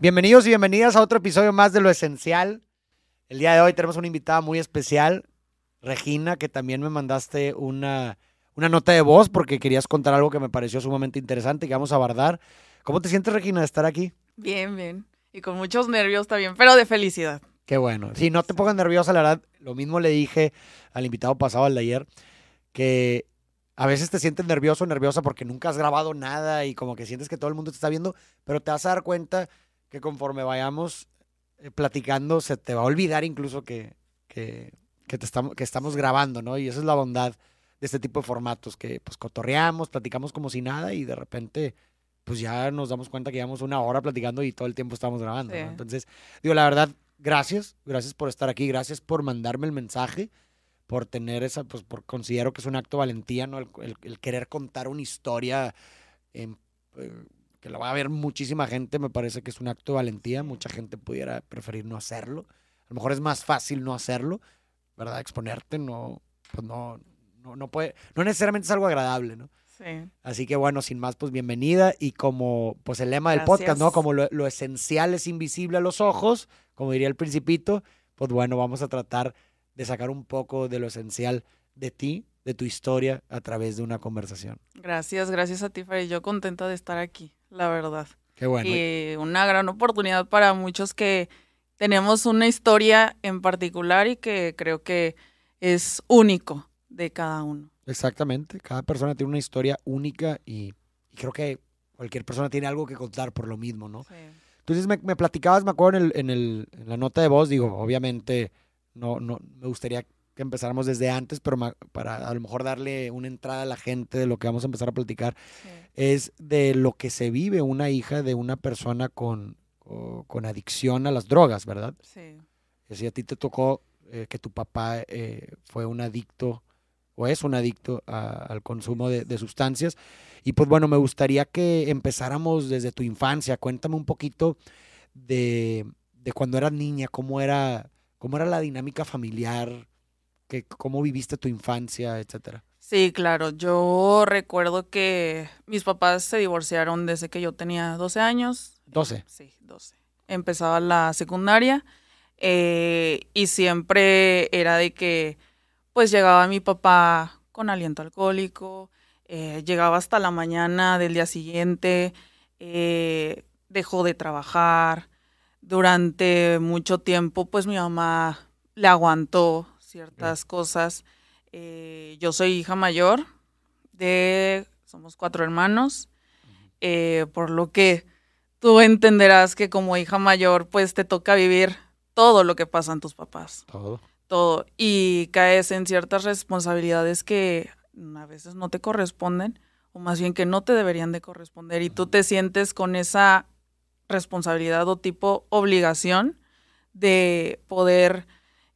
Bienvenidos y bienvenidas a otro episodio más de Lo Esencial. El día de hoy tenemos una invitada muy especial, Regina, que también me mandaste una, una nota de voz porque querías contar algo que me pareció sumamente interesante y que vamos a abordar. ¿Cómo te sientes, Regina, de estar aquí? Bien, bien. Y con muchos nervios también, pero de felicidad. Qué bueno. Sí, no te pongas nerviosa, la verdad. Lo mismo le dije al invitado pasado, al de ayer, que a veces te sientes nervioso o nerviosa porque nunca has grabado nada y como que sientes que todo el mundo te está viendo, pero te vas a dar cuenta que conforme vayamos eh, platicando, se te va a olvidar incluso que, que, que te estamos, que estamos grabando, ¿no? Y esa es la bondad de este tipo de formatos, que pues cotorreamos, platicamos como si nada y de repente pues ya nos damos cuenta que llevamos una hora platicando y todo el tiempo estamos grabando. Sí. ¿no? Entonces, digo, la verdad, gracias, gracias por estar aquí, gracias por mandarme el mensaje, por tener esa, pues por considero que es un acto de valentía, ¿no? El, el- el querer contar una historia en, eh, que la va a ver muchísima gente, me parece que es un acto de valentía, mucha gente pudiera preferir no hacerlo. A lo mejor es más fácil no hacerlo, ¿verdad? Exponerte no, pues no, no, no puede, no necesariamente es algo agradable, ¿no? Sí. Así que bueno, sin más, pues bienvenida. Y como pues el lema del podcast, ¿no? Gracias. Como lo, lo esencial es invisible a los ojos, como diría el principito, pues bueno, vamos a tratar de sacar un poco de lo esencial de ti, de tu historia, a través de una conversación. Gracias, gracias a ti, Freddy. Yo contenta de estar aquí, la verdad. Qué bueno. y una gran oportunidad para muchos que tenemos una historia en particular y que creo que es único de cada uno. Exactamente. Cada persona tiene una historia única y, y creo que cualquier persona tiene algo que contar por lo mismo, ¿no? Sí. Entonces me, me platicabas, me acuerdo en, el, en, el, en la nota de voz, digo, obviamente no, no me gustaría que empezáramos desde antes, pero para a lo mejor darle una entrada a la gente de lo que vamos a empezar a platicar, Sí. es de lo que se vive una hija de una persona con, o- con adicción a las drogas, ¿verdad? Sí. Si a ti te tocó eh, que tu papá eh, fue un adicto o es un adicto a- al consumo de, de sustancias. Y pues bueno, me gustaría que empezáramos desde tu infancia. Cuéntame un poquito de, de cuando eras niña, cómo era, cómo era la dinámica familiar, que, cómo viviste tu infancia, etcétera. Sí, claro. Yo recuerdo que mis papás se divorciaron desde que yo tenía 12 años. 12. Sí, 12. Empezaba la secundaria eh, y siempre era de que pues llegaba mi papá con aliento alcohólico, eh, llegaba hasta la mañana del día siguiente, eh, dejó de trabajar. Durante mucho tiempo pues mi mamá le aguantó ciertas cosas. Eh, yo soy hija mayor de, somos cuatro hermanos, eh, por lo que tú entenderás que como hija mayor, pues te toca vivir todo lo que pasan tus papás, Todo. todo. Y caes en ciertas responsabilidades que a veces no te corresponden, o más bien que no te deberían de corresponder, y tú te sientes con esa responsabilidad o tipo obligación de poder,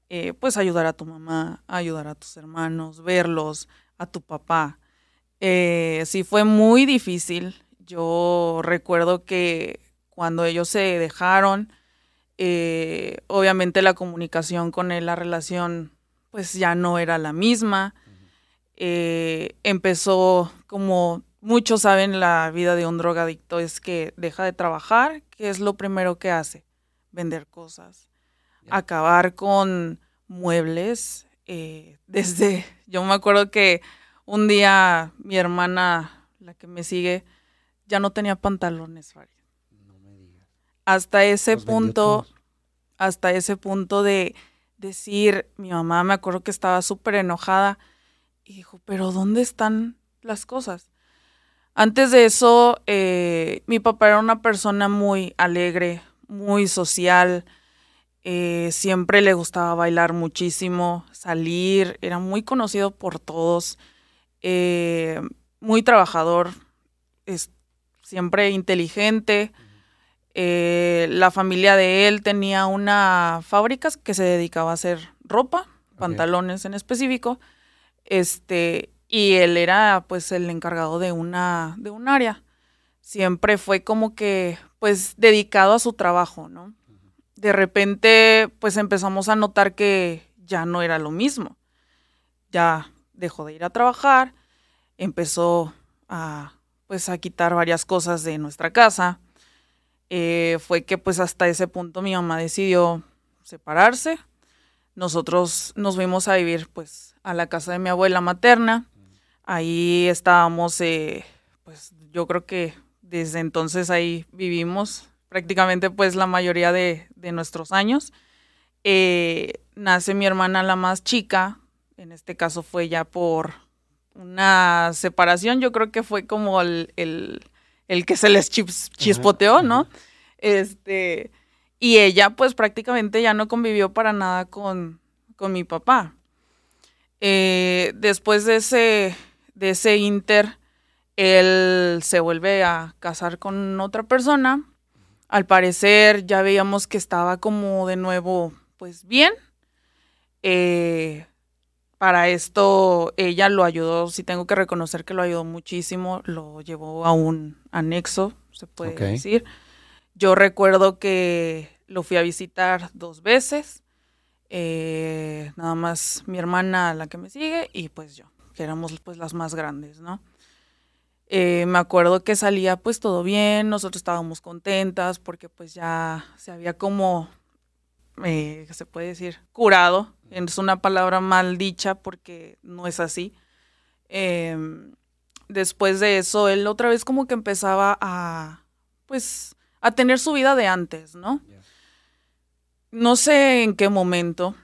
eh, pues, ayudar a tu mamá, ayudar a tus hermanos, verlos, a tu papá. Eh, sí fue muy difícil. Yo recuerdo que cuando ellos se dejaron, eh, obviamente la comunicación con él, la relación, pues ya no era la misma. Eh, empezó, como muchos saben, la vida de un drogadicto es que deja de trabajar, que es lo primero que hace, vender cosas. Acabar con muebles. eh, desde, yo me acuerdo que un día mi hermana, la que me sigue, ya no tenía pantalones, Farid. No me digas. Hasta ese Los punto, hasta ese punto de decir, mi mamá me acuerdo que estaba súper enojada y dijo, pero ¿dónde están las cosas? Antes de eso, eh, mi papá era una persona muy alegre, muy social, eh, siempre le gustaba bailar muchísimo, salir, era muy conocido por todos, eh, muy trabajador, es siempre inteligente. Eh, la familia de él tenía una fábrica que se dedicaba a hacer ropa, pantalones en específico. Este, y él era pues el encargado de una de un área. Siempre fue como que pues dedicado a su trabajo, ¿no? De repente pues empezamos a notar que ya no era lo mismo. Ya dejó de ir a trabajar, empezó a pues a quitar varias cosas de nuestra casa. eh, fue que pues hasta ese punto mi mamá decidió separarse. Nosotros nos fuimos a vivir pues a la casa de mi abuela materna. Ahí estábamos, eh, pues yo creo que desde entonces ahí vivimos prácticamente pues la mayoría de, de nuestros años. Eh, nace mi hermana la más chica, en este caso fue ya por una separación, yo creo que fue como el, el, que se les chispoteó, ¿no? Este, y ella pues prácticamente ya no convivió para nada con, con mi papá. Eh, después de ese, de ese inter, él se vuelve a casar con otra persona. Al parecer ya veíamos que estaba como de nuevo pues bien. Eh, para esto ella lo ayudó, si tengo que reconocer que lo ayudó muchísimo, lo llevó a un anexo, se puede decir. Yo recuerdo que lo fui a visitar dos veces, eh, nada más mi hermana la que me sigue y pues yo, que éramos pues las más grandes, ¿no? Eh, me acuerdo que salía pues todo bien, nosotros estábamos contentas porque pues ya se había como eh, se puede decir, curado. Es una palabra mal dicha porque no es así. Em, después de eso, él otra vez como que empezaba a, pues, a tener su vida de antes, ¿no? No sé en qué momento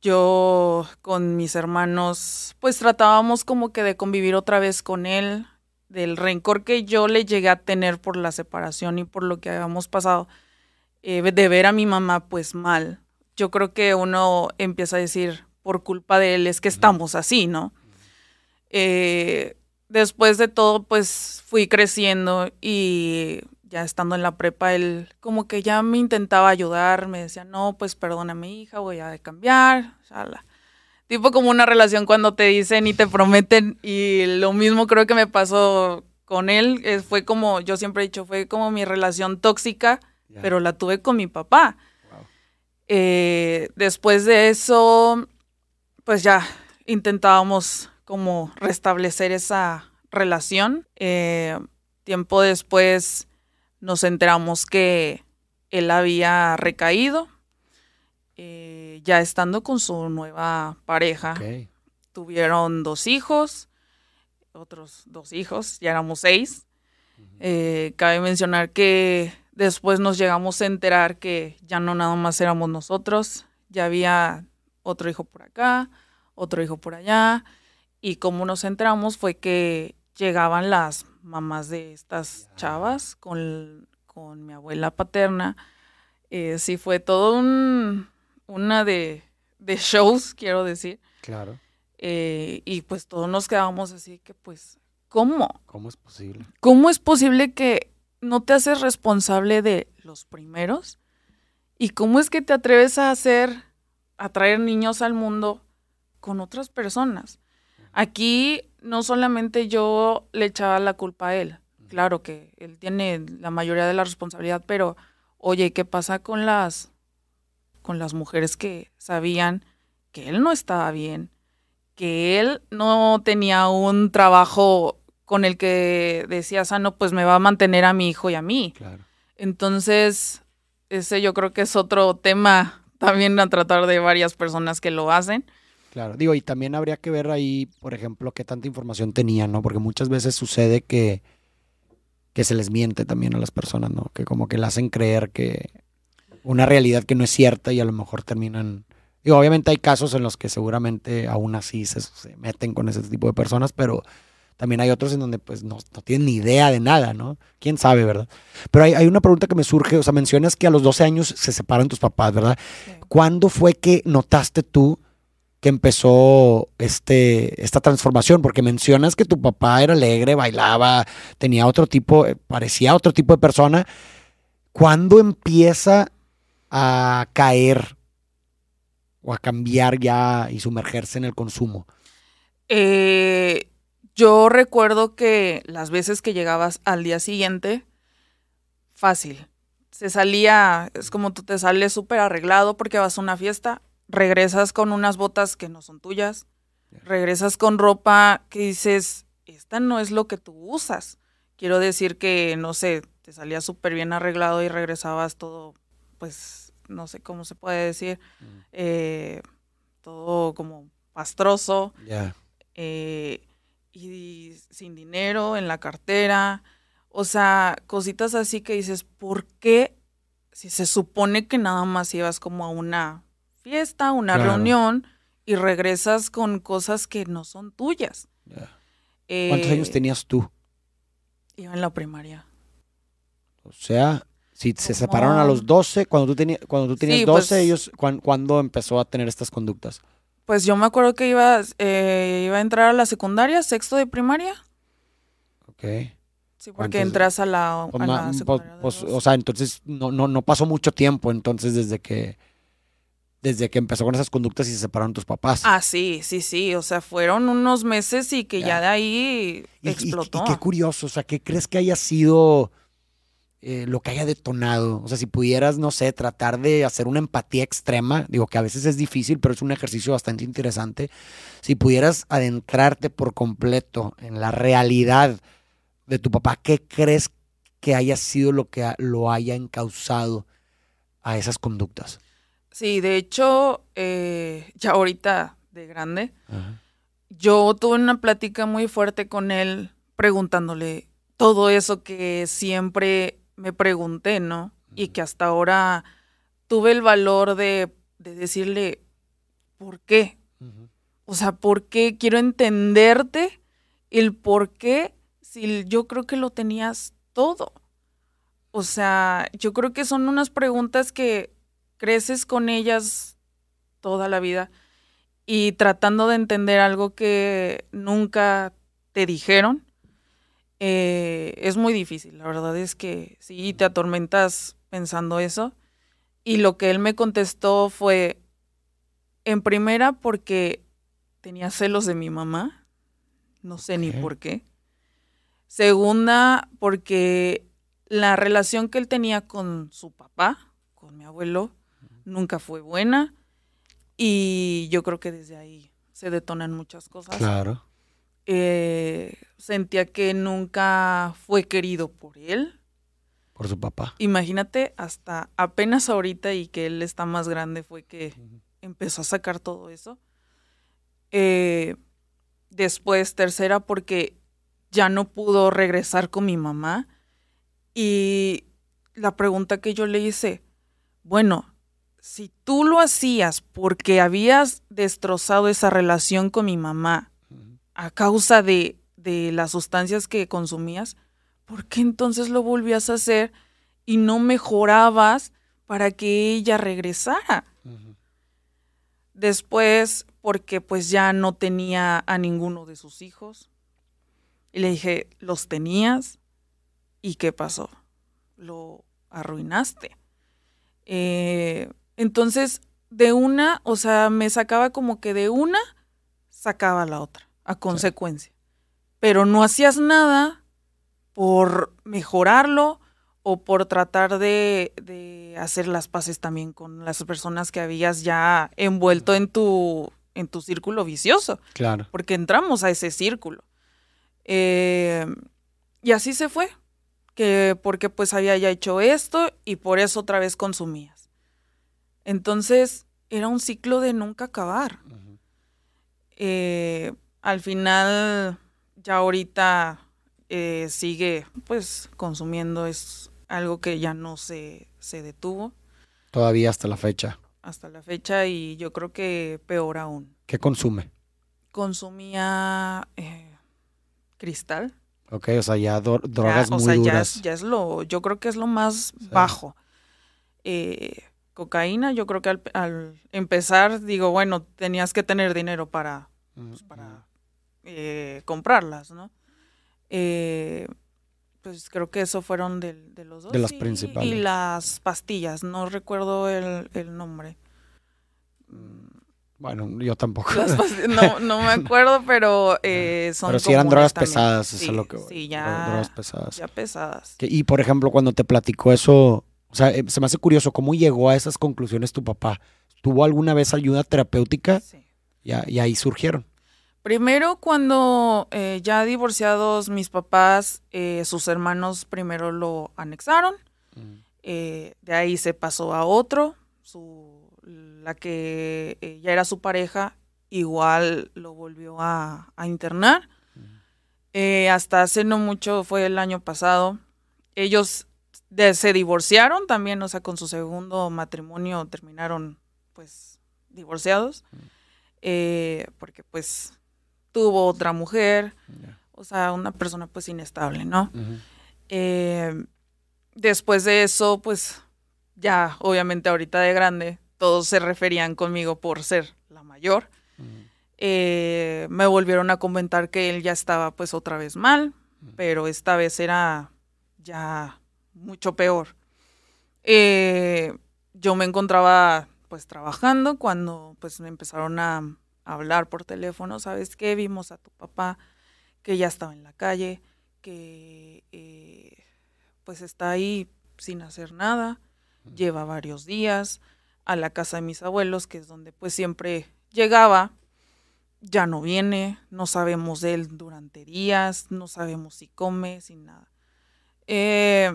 yo con mis hermanos, pues tratábamos como que de convivir otra vez con él, del rencor que yo le llegué a tener por la separación y por lo que habíamos pasado eh, de ver a mi mamá pues mal. Yo creo que uno empieza a decir, por culpa de él es que estamos así, ¿no? Eh, después de todo, pues fui creciendo y ya estando en la prepa, él como que ya me intentaba ayudar, me decía, no, pues perdona mi hija, voy a cambiar, Tipo como una relación cuando te dicen y te prometen y lo mismo creo que me pasó con él, fue como, yo siempre he dicho, fue como mi relación tóxica pero la tuve con mi papá. Eh, después de eso, pues ya intentábamos como restablecer esa relación. Eh, tiempo después nos enteramos que él había recaído, eh, ya estando con su nueva pareja. Tuvieron dos hijos, otros dos hijos, ya éramos seis. cabe mencionar que Después nos llegamos a enterar que ya no nada más éramos nosotros, ya había otro hijo por acá, otro hijo por allá. Y como nos enteramos fue que llegaban las mamás de estas chavas con, mi abuela paterna. Eh, sí, fue todo un, una de, de shows, quiero decir. Claro. Eh, y pues todos nos quedábamos así que pues, ¿cómo? ¿Cómo es posible? ¿Cómo es posible que no te haces responsable de los primeros? ¿Y cómo es que te atreves a hacer, a traer niños al mundo con otras personas? Aquí no solamente yo le echaba la culpa a él, claro que él tiene la mayoría de la responsabilidad, pero oye, ¿qué pasa con las con las mujeres que sabían que él no estaba bien, que él no tenía un trabajo con el que decías, ah, no, pues me va a mantener a mi hijo y a mí. Claro. Entonces, ese yo creo que es otro tema también a tratar de varias personas que lo hacen. Claro, digo, y también habría que ver ahí, por ejemplo, qué tanta información tenían, ¿no? Porque muchas veces sucede que, que se les miente también a las personas, ¿no? Que como que le hacen creer que una realidad que no es cierta y a lo mejor terminan... Digo, obviamente hay casos en los que seguramente aún así se, se meten con ese tipo de personas, pero también hay otros en donde pues no, tienen ni idea de nada, ¿no? ¿Quién sabe, verdad? Pero hay, una pregunta que me surge, o sea, mencionas que a los 12 años se separan tus papás, ¿verdad? ¿Cuándo fue que notaste tú que empezó este, esta transformación? Porque mencionas que tu papá era alegre, bailaba, tenía otro tipo, eh, parecía otro tipo de persona. ¿Cuándo empieza a caer o a cambiar ya y sumergerse en el consumo? Eh, yo recuerdo que las veces que llegabas al día siguiente, fácil. Se salía, es como tú te sales súper arreglado porque vas a una fiesta, regresas con unas botas que no son tuyas, regresas con ropa que dices, esta no es lo que tú usas. Quiero decir que, no sé, te salías súper bien arreglado y regresabas todo, pues, no sé cómo se puede decir, eh, todo como pastroso. Eh, y sin dinero en la cartera. O sea, cositas así que dices, ¿por qué? Si se supone que nada más ibas como a una fiesta, una Claro. reunión y regresas con cosas que no son tuyas. ya. ¿Cuántos Eh, años tenías tú? Iba en la primaria. O sea, si se separaron a los 12, cuando tú, tenías cuando tú tenías Sí, 12, pues- ellos, ¿cuán- ¿cuándo empezó a tener estas conductas? Pues yo me acuerdo que iba, eh, iba a entrar a la secundaria, sexto de primaria. Ok. Sí, porque entras a la, Pues a la pues- secundaria. pues, o sea, entonces no, no, no pasó mucho tiempo entonces desde que desde que empezó con esas conductas y se separaron tus papás. Ah, sí, sí, sí. O sea, fueron unos meses y que Ya. ya, de ahí Y- y- explotó. Y, qué curioso, o sea, ¿qué crees que haya sido eh, lo que haya detonado? O sea, si pudieras, no sé, tratar de hacer una empatía extrema, digo que a veces es difícil, pero es un ejercicio bastante interesante. Si pudieras adentrarte por completo en la realidad de tu papá, ¿qué crees que haya sido lo que lo haya encausado a esas conductas? Sí, de hecho, eh, ya ahorita de grande, yo tuve una plática muy fuerte con él preguntándole todo eso que siempre me pregunté, ¿no? Y que hasta ahora tuve el valor de, de decirle, ¿por qué? O sea, ¿por qué? Quiero entenderte el por qué si yo creo que lo tenías todo. O sea, yo creo que son unas preguntas que creces con ellas toda la vida y tratando de entender algo que nunca te dijeron. Eh, es muy difícil, la verdad es que sí, te atormentas pensando eso. Y lo que él me contestó fue, en primera, porque tenía celos de mi mamá, no sé ni por qué. Segunda, porque la relación que él tenía con su papá, con mi abuelo, nunca fue buena. Y yo creo que desde ahí se detonan muchas cosas. Claro. Eh, sentía que nunca fue querido por él. Por su papá. Imagínate, hasta apenas ahorita y que él está más grande fue que empezó a sacar todo eso. Eh, después, tercera, porque ya no pudo regresar con mi mamá. Y la pregunta que yo le hice, bueno, si tú lo hacías porque habías destrozado esa relación con mi mamá a causa de, de las sustancias que consumías, ¿por qué entonces lo volvías a hacer y no mejorabas para que ella regresara? Después, porque pues ya no tenía a ninguno de sus hijos. Y le dije, ¿los tenías? ¿Y qué pasó? Lo arruinaste. Eh, entonces, de una, o sea, me sacaba como que de una, sacaba la otra, a consecuencia. Pero no hacías nada por mejorarlo o por tratar de, de hacer las paces también con las personas que habías ya envuelto en tu, en tu círculo vicioso, Claro. porque entramos a ese círculo. Eh, y así se fue, que porque pues había ya hecho esto y por eso otra vez consumías. Entonces era un ciclo de nunca acabar. Eh, al final, ya ahorita eh, sigue pues consumiendo, es algo que ya no se, se detuvo Todavía hasta la fecha. hasta la fecha y yo creo que peor aún. ¿Qué consume? Consumía eh, cristal. Ok, o sea, ya do- Ya, drogas o muy sea, ya duras. es, ya es lo, yo creo que es lo más bajo. Eh, cocaína, yo creo que al, al empezar, digo, bueno, tenías que tener dinero para, pues, para eh, comprarlas, ¿no? Eh, pues creo que eso fueron de, los dos. De las y- principales. Y las pastillas, no recuerdo el, el nombre. Bueno, yo tampoco. No, no me acuerdo, pero eh, son Pero si eran drogas también. pesadas, eso Sí, es lo que Sí, ya, Drogas pesadas. ya pesadas. Y por ejemplo, cuando te platicó eso, o sea, eh, se me hace curioso, ¿cómo llegó a esas conclusiones tu papá? ¿Tuvo alguna vez ayuda terapéutica? Sí. Y, y ahí surgieron. Primero, cuando eh, ya divorciados mis papás, eh, sus hermanos primero lo anexaron. Eh, de ahí se pasó a otro. Su, la que ya era su pareja, igual lo volvió a, internar. hasta hace no mucho, fue el año pasado. Ellos se divorciaron también, o sea, con su segundo matrimonio terminaron, pues, divorciados. porque, pues, tuvo otra mujer, o sea, una persona pues inestable, ¿no? Eh, después de eso, pues ya, obviamente ahorita de grande, todos se referían conmigo por ser la mayor. Eh, me volvieron a comentar que él ya estaba pues otra vez mal, pero esta vez era ya mucho peor. Eh, yo me encontraba pues trabajando cuando pues me empezaron a, hablar por teléfono, ¿sabes qué? Vimos a tu papá que ya estaba en la calle, que eh, pues está ahí sin hacer nada, lleva varios días a la casa de mis abuelos, que es donde pues siempre llegaba, ya no viene, no sabemos de él durante días, no sabemos si come, sin nada. Eh,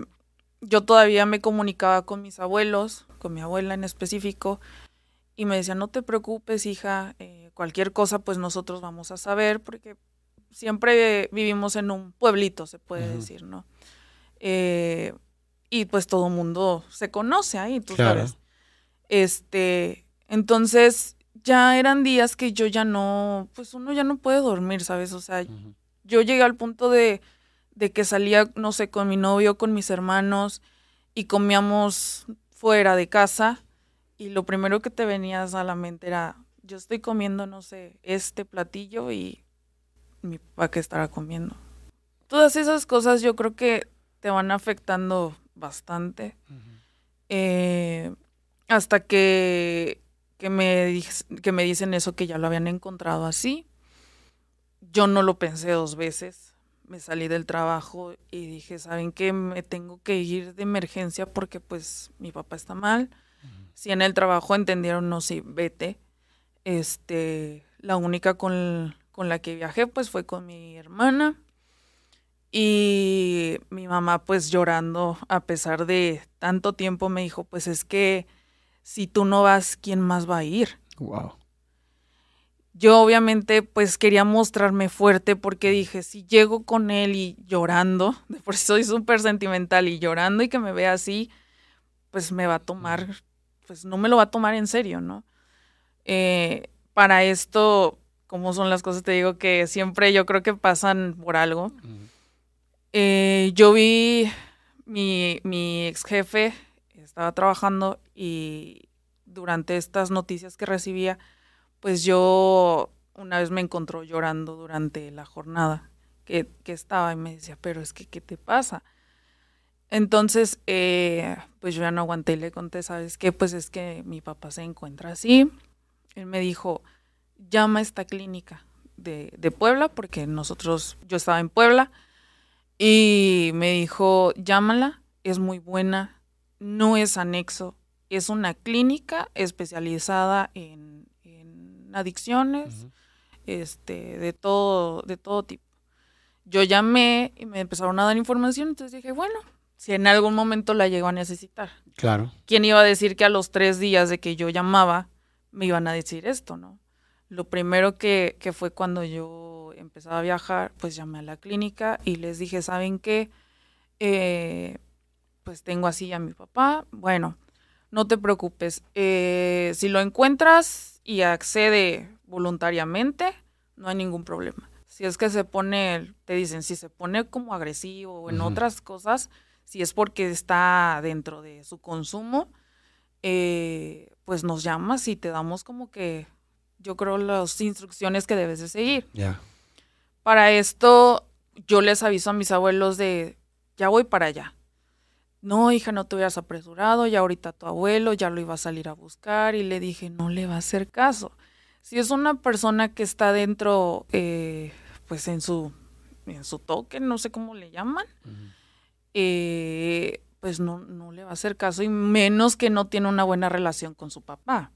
yo todavía me comunicaba con mis abuelos, con mi abuela en específico, y me decía, no te preocupes, hija, eh, cualquier cosa, pues nosotros vamos a saber, porque siempre vivimos en un pueblito, se puede decir, ¿no? Eh, y pues todo el mundo se conoce ahí, tú sabes. Este, entonces ya eran días que yo ya no, pues uno ya no puede dormir, ¿sabes? O sea, yo llegué al punto de, de que salía, no sé, con mi novio, con mis hermanos y comíamos fuera de casa y lo primero que te venías a la mente era, yo estoy comiendo, no sé, este platillo y mi papá que estará comiendo. Todas esas cosas yo creo que te van afectando bastante. Eh, hasta que, que, me, que me dicen eso, que ya lo habían encontrado así. Yo no lo pensé dos veces. Me salí del trabajo y dije, ¿saben qué? Me tengo que ir de emergencia porque pues mi papá está mal si en el trabajo entendieron, no, sí, vete. Este, la única con, la que viajé, pues fue con mi hermana. Y mi mamá, pues llorando, a pesar de tanto tiempo, me dijo, pues es que si tú no vas, ¿quién más va a ir? Wow. Yo obviamente pues quería mostrarme fuerte porque dije, si llego con él y llorando, de por sí soy súper sentimental y llorando y que me vea así, pues me va a tomar pues no me lo va a tomar en serio, ¿no? Eh, para esto, como son las cosas, te digo que siempre yo creo que pasan por algo. Eh, yo vi mi, mi ex jefe, estaba trabajando y durante estas noticias que recibía, pues yo una vez me encontró llorando durante la jornada que, que estaba y me decía, pero es que, ¿qué te pasa? Entonces, eh, pues yo ya no aguanté y le conté, ¿sabes qué? Pues es que mi papá se encuentra así. Él me dijo, llama a esta clínica de, de Puebla, porque nosotros, yo estaba en Puebla, y me dijo, llámala, es muy buena, no es anexo, es una clínica especializada en, en adicciones, este, de todo, de todo tipo. Yo llamé y me empezaron a dar información, entonces dije, bueno, si en algún momento la llego a necesitar. Claro. ¿Quién iba a decir que a los tres días de que yo llamaba me iban a decir esto, no? Lo primero que, que fue cuando yo empezaba a viajar, pues llamé a la clínica y les dije, ¿saben qué? Eh, pues tengo así a mi papá. Bueno, no te preocupes. Eh, si lo encuentras y accede voluntariamente, no hay ningún problema. Si es que se pone, te dicen, si se pone como agresivo o en otras cosas, si es porque está dentro de su consumo, eh, pues nos llamas y te damos como que, yo creo, las instrucciones que debes de seguir. Ya. Para esto, yo les aviso a mis abuelos de, ya voy para allá. No, hija, no te hubieras apresurado, ya ahorita tu abuelo ya lo iba a salir a buscar y le dije, no le va a hacer caso. Si es una persona que está dentro, eh, pues en su, en su toque, no sé cómo le llaman, eh, pues no, no le va a hacer caso y menos que no tiene una buena relación con su papá.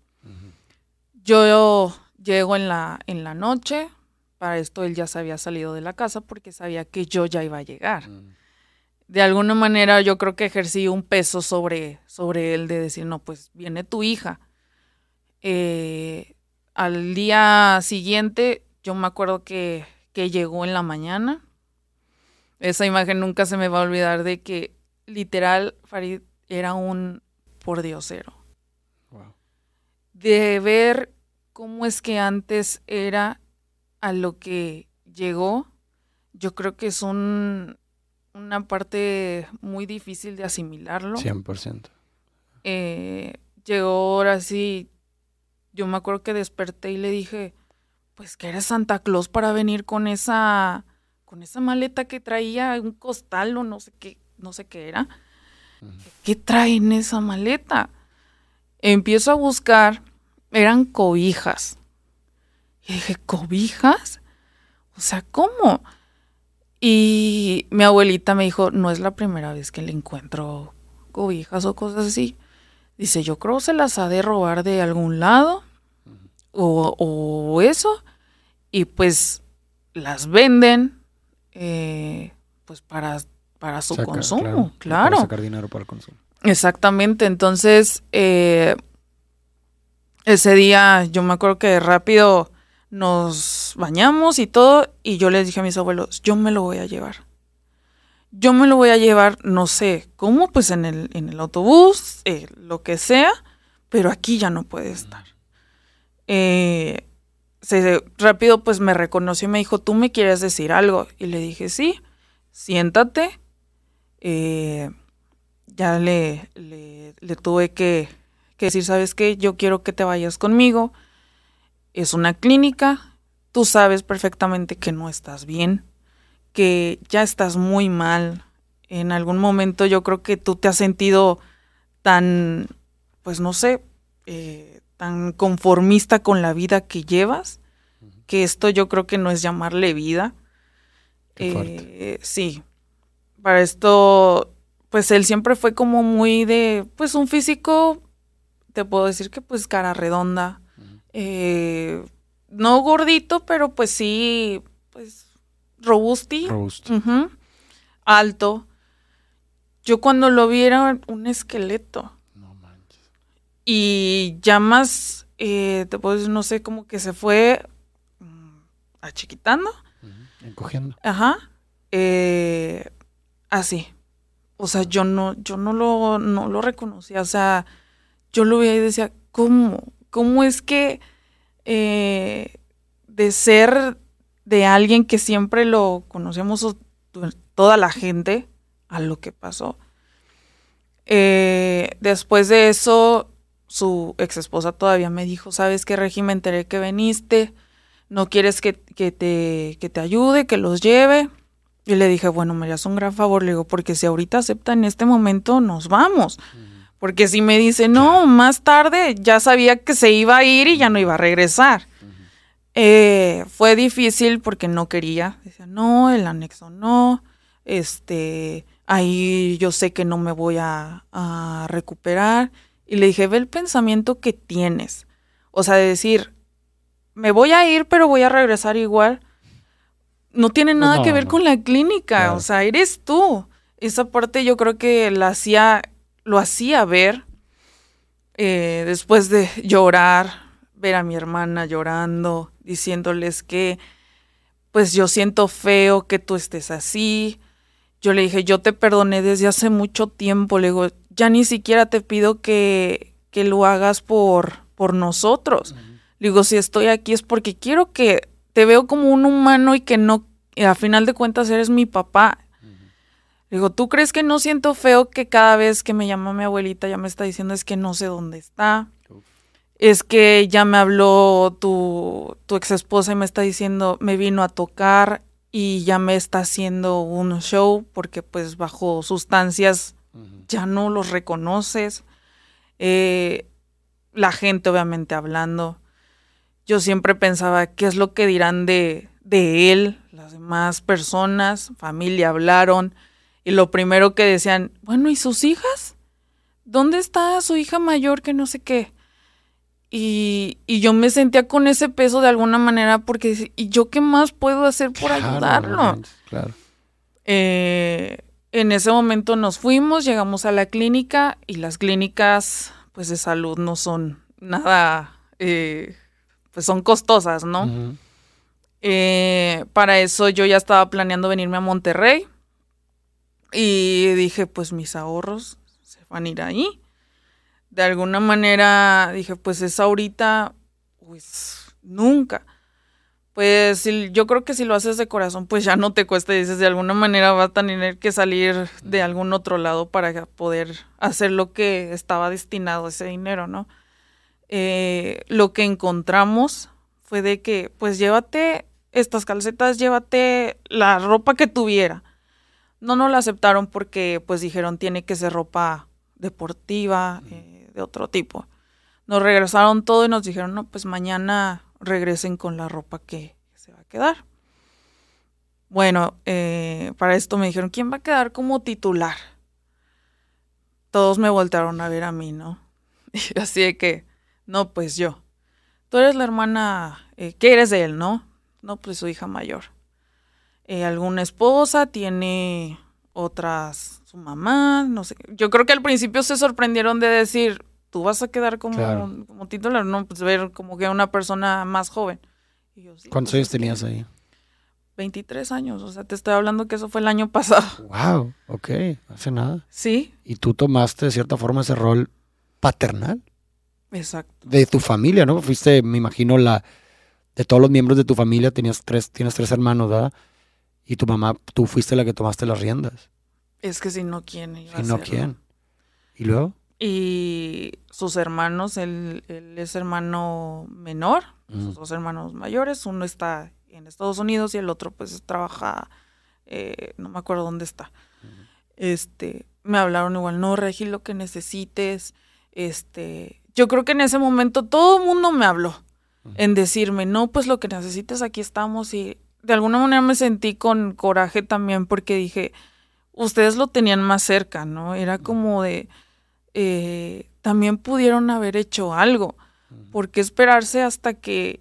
Yo llego en la, en la noche, para esto él ya se había salido de la casa porque sabía que yo ya iba a llegar. Mm. De alguna manera yo creo que ejercí un peso sobre, sobre él de decir, no, pues viene tu hija. Eh, al día siguiente, yo me acuerdo que, que llegó en la mañana. Esa imagen nunca se me va a olvidar de que literal Farid era un pordiosero. Wow. De ver cómo es que antes era a lo que llegó, yo creo que es un, una parte muy difícil de asimilarlo. 100%. Eh, llegó ahora sí, yo me acuerdo que desperté y le dije, pues que eres Santa Claus para venir con esa, con esa maleta que traía, un costal o no sé qué, no sé qué era. ¿Qué trae en esa maleta? Empiezo a buscar, eran cobijas. Y dije, ¿cobijas? O sea, ¿cómo? Y mi abuelita me dijo, no es la primera vez que le encuentro cobijas o cosas así. Dice, yo creo se las ha de robar de algún lado o, o eso. Y pues las venden eh, pues para, para su Saca- consumo, Para claro. sacar dinero para el consumo. Exactamente, entonces eh, ese día yo me acuerdo que rápido nos bañamos y todo y yo les dije a mis abuelos, yo me lo voy a llevar. Yo me lo voy a llevar, no sé cómo, pues en el, en el autobús, eh, lo que sea, pero aquí ya no puede estar. Eh, se, rápido pues me reconoció y me dijo, ¿tú me quieres decir algo? Y le dije, sí, siéntate. Eh, ya le, le, le tuve que, que decir, ¿sabes qué? Yo quiero que te vayas conmigo. Es una clínica. Tú sabes perfectamente que no estás bien, que ya estás muy mal. En algún momento yo creo que tú te has sentido tan, pues no sé, eh, tan conformista con la vida que llevas, que esto yo creo que no es llamarle vida. Eh, sí. Para esto, pues él siempre fue como muy de, pues un físico, te puedo decir que pues cara redonda, eh, no gordito, pero pues sí, pues robusti, Robusto. alto. Yo cuando lo vi era un esqueleto. Y ya más, eh, decir, no sé, como que se fue mm, achiquitando. Encogiendo. Ajá. Eh, así. O sea, yo no, yo no lo, no lo reconocía. O sea, yo lo veía y decía, ¿cómo? ¿Cómo es que eh, de ser de alguien que siempre lo conocemos toda la gente a lo que pasó? Eh, después de eso, su ex esposa todavía me dijo, ¿sabes qué, Regi? Me enteré que veniste no quieres que, que te, que te ayude, que los lleve. Y le dije, bueno, me harías un gran favor, le digo, porque si ahorita acepta en este momento, nos vamos. Porque si me dice, no, más tarde, ya sabía que se iba a ir y ya no iba a regresar. Eh, fue difícil porque no quería. Decía, no, el anexo no. Este, ahí yo sé que no me voy a, a recuperar. Y le dije, ve el pensamiento que tienes. O sea, de decir, me voy a ir, pero voy a regresar igual. No tiene Pues nada no, que ver no. con la clínica. O sea, eres tú. Esa parte yo creo que la hacía, lo hacía ver eh, después de llorar, ver a mi hermana llorando, diciéndoles que, pues yo siento feo que tú estés así. Yo le dije, yo te perdoné desde hace mucho tiempo. Le digo, ya ni siquiera te pido que, que lo hagas por, por nosotros. Digo, si estoy aquí es porque quiero que te veo como un humano y que no, a final de cuentas eres mi papá. Digo, ¿tú crees que no siento feo que cada vez que me llama mi abuelita ya me está diciendo es que no sé dónde está? Uf. Es que ya me habló tu, tu ex esposa y me está diciendo, me vino a tocar y ya me está haciendo un show porque pues bajo sustancias Ya no los reconoces. Eh, la gente obviamente hablando. Yo siempre pensaba, ¿qué es lo que dirán de, de él? Las demás personas, familia hablaron. Y lo primero que decían, bueno, ¿y sus hijas? ¿Dónde está su hija mayor que no sé qué? Y, y yo me sentía con ese peso de alguna manera porque, ¿y yo qué más puedo hacer por Claro, ayudarlo? Claro. Eh, en ese momento nos fuimos, llegamos a la clínica y las clínicas pues de salud no son nada, eh, pues son costosas, ¿no? Eh, para eso yo ya estaba planeando venirme a Monterrey y dije pues mis ahorros se van a ir ahí. De alguna manera dije pues es ahorita, pues nunca. Pues si- yo creo que si lo haces de corazón, pues ya no te cuesta. Dices, de alguna manera va a tener que salir de algún otro lado para poder hacer lo que estaba destinado ese dinero, ¿no? Eh, lo que encontramos fue de que, pues llévate estas calcetas, llévate la ropa que tuviera. No nos la aceptaron porque, pues dijeron, tiene que ser ropa deportiva, eh, de otro tipo. Nos regresaron todo y nos dijeron, no, pues mañana regresen con la ropa que se va a quedar. Bueno, eh, para esto me dijeron, ¿quién va a quedar como titular? Todos me voltearon a ver a mí, ¿no? Y así de que, no, pues yo. Tú eres la hermana, eh, ¿qué eres de él, no? No, pues su hija mayor. Eh, alguna esposa, tiene otras, su mamá, no sé. Yo creo que al principio se sorprendieron de decir, tú vas a quedar como, Claro. como titular, no, pues ver como que una persona más joven. Y yo, "Sí, ¿Cuántos pues, años tenías ahí? 23 años, o sea, te estoy hablando que eso fue el año pasado. Wow, ok, hace nada. Sí, Y tú tomaste de cierta forma ese rol paternal exacto. de tu familia, ¿no? Fuiste, me imagino, la de todos los miembros de tu familia, tenías tres, tienes tres hermanos, ¿verdad? Y tu mamá, tú fuiste la que tomaste las riendas. Es que si no, ¿quién iba a Si no, hacerlo? ¿quién? ¿Y luego? Y sus hermanos, él, él es hermano menor, sus dos hermanos mayores, uno está en Estados Unidos y el otro pues trabaja, eh, no me acuerdo dónde está. Este, me hablaron igual, no, Regi, lo que necesites, este, yo creo que en ese momento todo el mundo me habló en decirme, no, pues lo que necesites, aquí estamos y de alguna manera me sentí con coraje también porque dije, ustedes lo tenían más cerca, ¿no? Era como de, eh, también pudieron haber hecho algo. ¿Por qué esperarse hasta que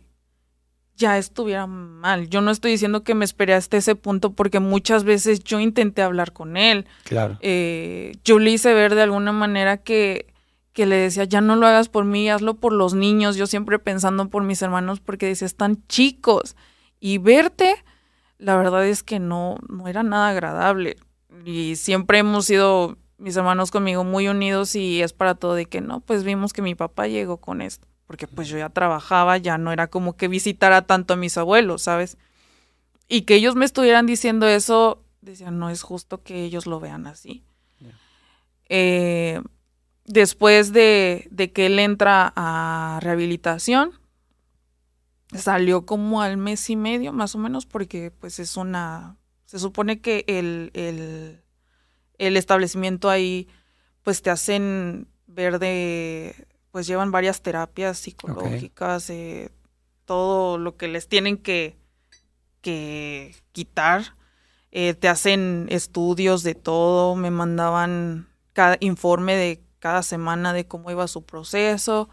ya estuviera mal? Yo no estoy diciendo que me esperé hasta ese punto porque muchas veces yo intenté hablar con él. Claro. Eh, yo le hice ver de alguna manera que, que le decía, ya no lo hagas por mí, hazlo por los niños. Yo siempre pensando por mis hermanos porque decía, están chicos. Y verte, la verdad es que no, no era nada agradable. Y siempre hemos sido, mis hermanos conmigo, muy unidos y es para todo de que no, pues vimos que mi papá llegó con esto. Porque pues yo ya trabajaba, ya no era como que visitara tanto a mis abuelos, ¿sabes? Y que ellos me estuvieran diciendo eso, decían, no es justo que ellos lo vean así. Eh, después de, de que él entra a rehabilitación, salió como al mes y medio, más o menos, porque pues es una, se supone que el, el, el establecimiento ahí, pues te hacen ver de, pues llevan varias terapias psicológicas, eh, todo lo que les tienen que, que quitar. Eh, te hacen estudios de todo, me mandaban cada informe de cada semana de cómo iba su proceso.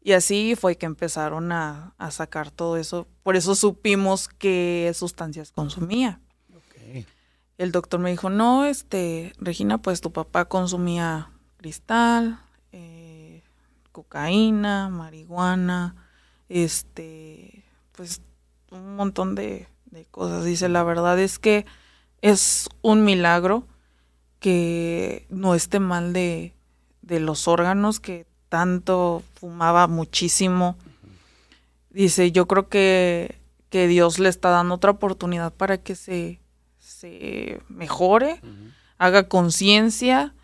Y así fue que empezaron a, a sacar todo eso. Por eso supimos qué sustancias consumía. El doctor me dijo, no, este, Regina, pues tu papá consumía cristal, eh, cocaína, marihuana, este, pues un montón de, de cosas. Dice, la verdad es que es un milagro que no esté mal de, de los órganos, que tanto fumaba muchísimo. Dice, yo creo que, que Dios le está dando otra oportunidad para que se, se mejore, haga conciencia.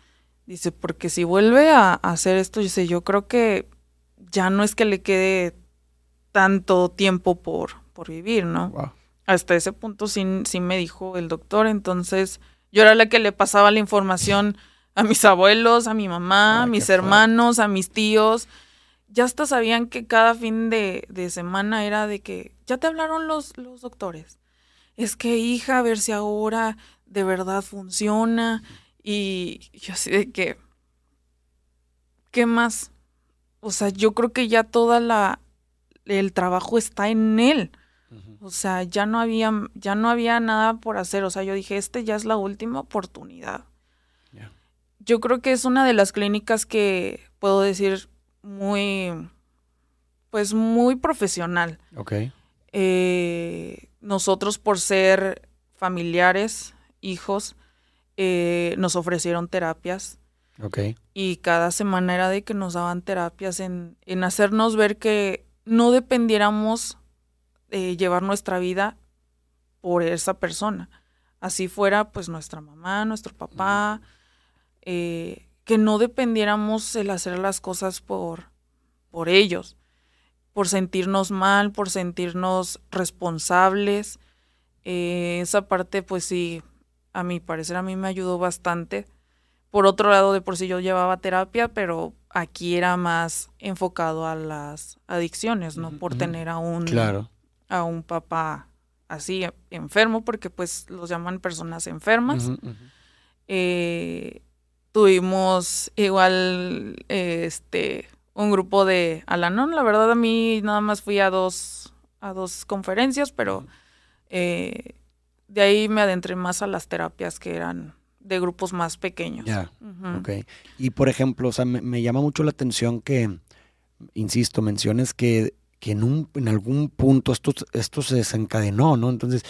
Dice, porque si vuelve a, a hacer esto, dice, yo creo que ya no es que le quede tanto tiempo por, por vivir, ¿no? Wow. Hasta ese punto sí, sí me dijo el doctor, entonces yo era la que le pasaba la información a mis abuelos, a mi mamá, a Ay, mis hermanos, a mis tíos. Ya hasta sabían que cada fin de, de semana era de que ya te hablaron los, los doctores. Es que hija, a ver si ahora de verdad funciona. Y yo así de que, ¿qué más? o sea, yo creo que ya toda la, el trabajo está en él. O sea, ya no había, ya no había nada por hacer. O sea, yo dije, este ya es la última oportunidad. Yo creo que es una de las clínicas que puedo decir muy, pues muy profesional. Ok. Eh, nosotros por ser familiares, hijos, eh, nos ofrecieron terapias. Y cada semana era de que nos daban terapias en, en hacernos ver que no dependiéramos de llevar nuestra vida por esa persona. Así fuera, pues, nuestra mamá, nuestro papá, eh, que no dependiéramos el hacer las cosas por, por ellos, por sentirnos mal, por sentirnos responsables. Eh, esa parte, pues sí, a mi parecer, a mí me ayudó bastante. Por otro lado, de por sí yo llevaba terapia, pero aquí era más enfocado a las adicciones, ¿no? Por tener a un, Claro. a un papá así enfermo, porque pues los llaman personas enfermas. Eh, tuvimos igual este un grupo de Alanon. La verdad a mí nada más fui a dos a dos conferencias, pero eh, de ahí me adentré más a las terapias que eran de grupos más pequeños. Ya. Ujú. Ok. Y por ejemplo, o sea, me, me llama mucho la atención que, insisto, menciones que, que en, un, en algún punto esto, esto se desencadenó, ¿no? Entonces,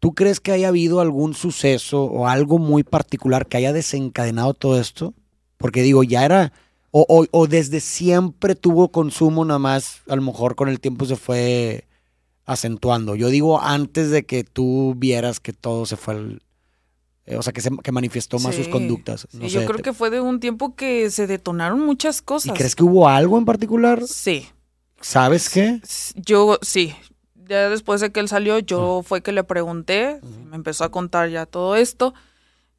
¿tú crees que haya habido algún suceso o algo muy particular que haya desencadenado todo esto? Porque digo, ya era, o, o- o desde siempre tuvo consumo, nada más, a lo mejor con el tiempo se fue acentuando. Yo digo antes de que tú vieras que todo se fue al... eh, O sea, que, se, que manifestó más sus conductas. sí, yo creo te- que fue de un tiempo que se detonaron muchas ¿Y cosas. crees que hubo algo en particular? Sí. ¿Sabes qué? Yo, sí. Ya después de que él salió, yo fue que le pregunté, me empezó a contar ya todo esto.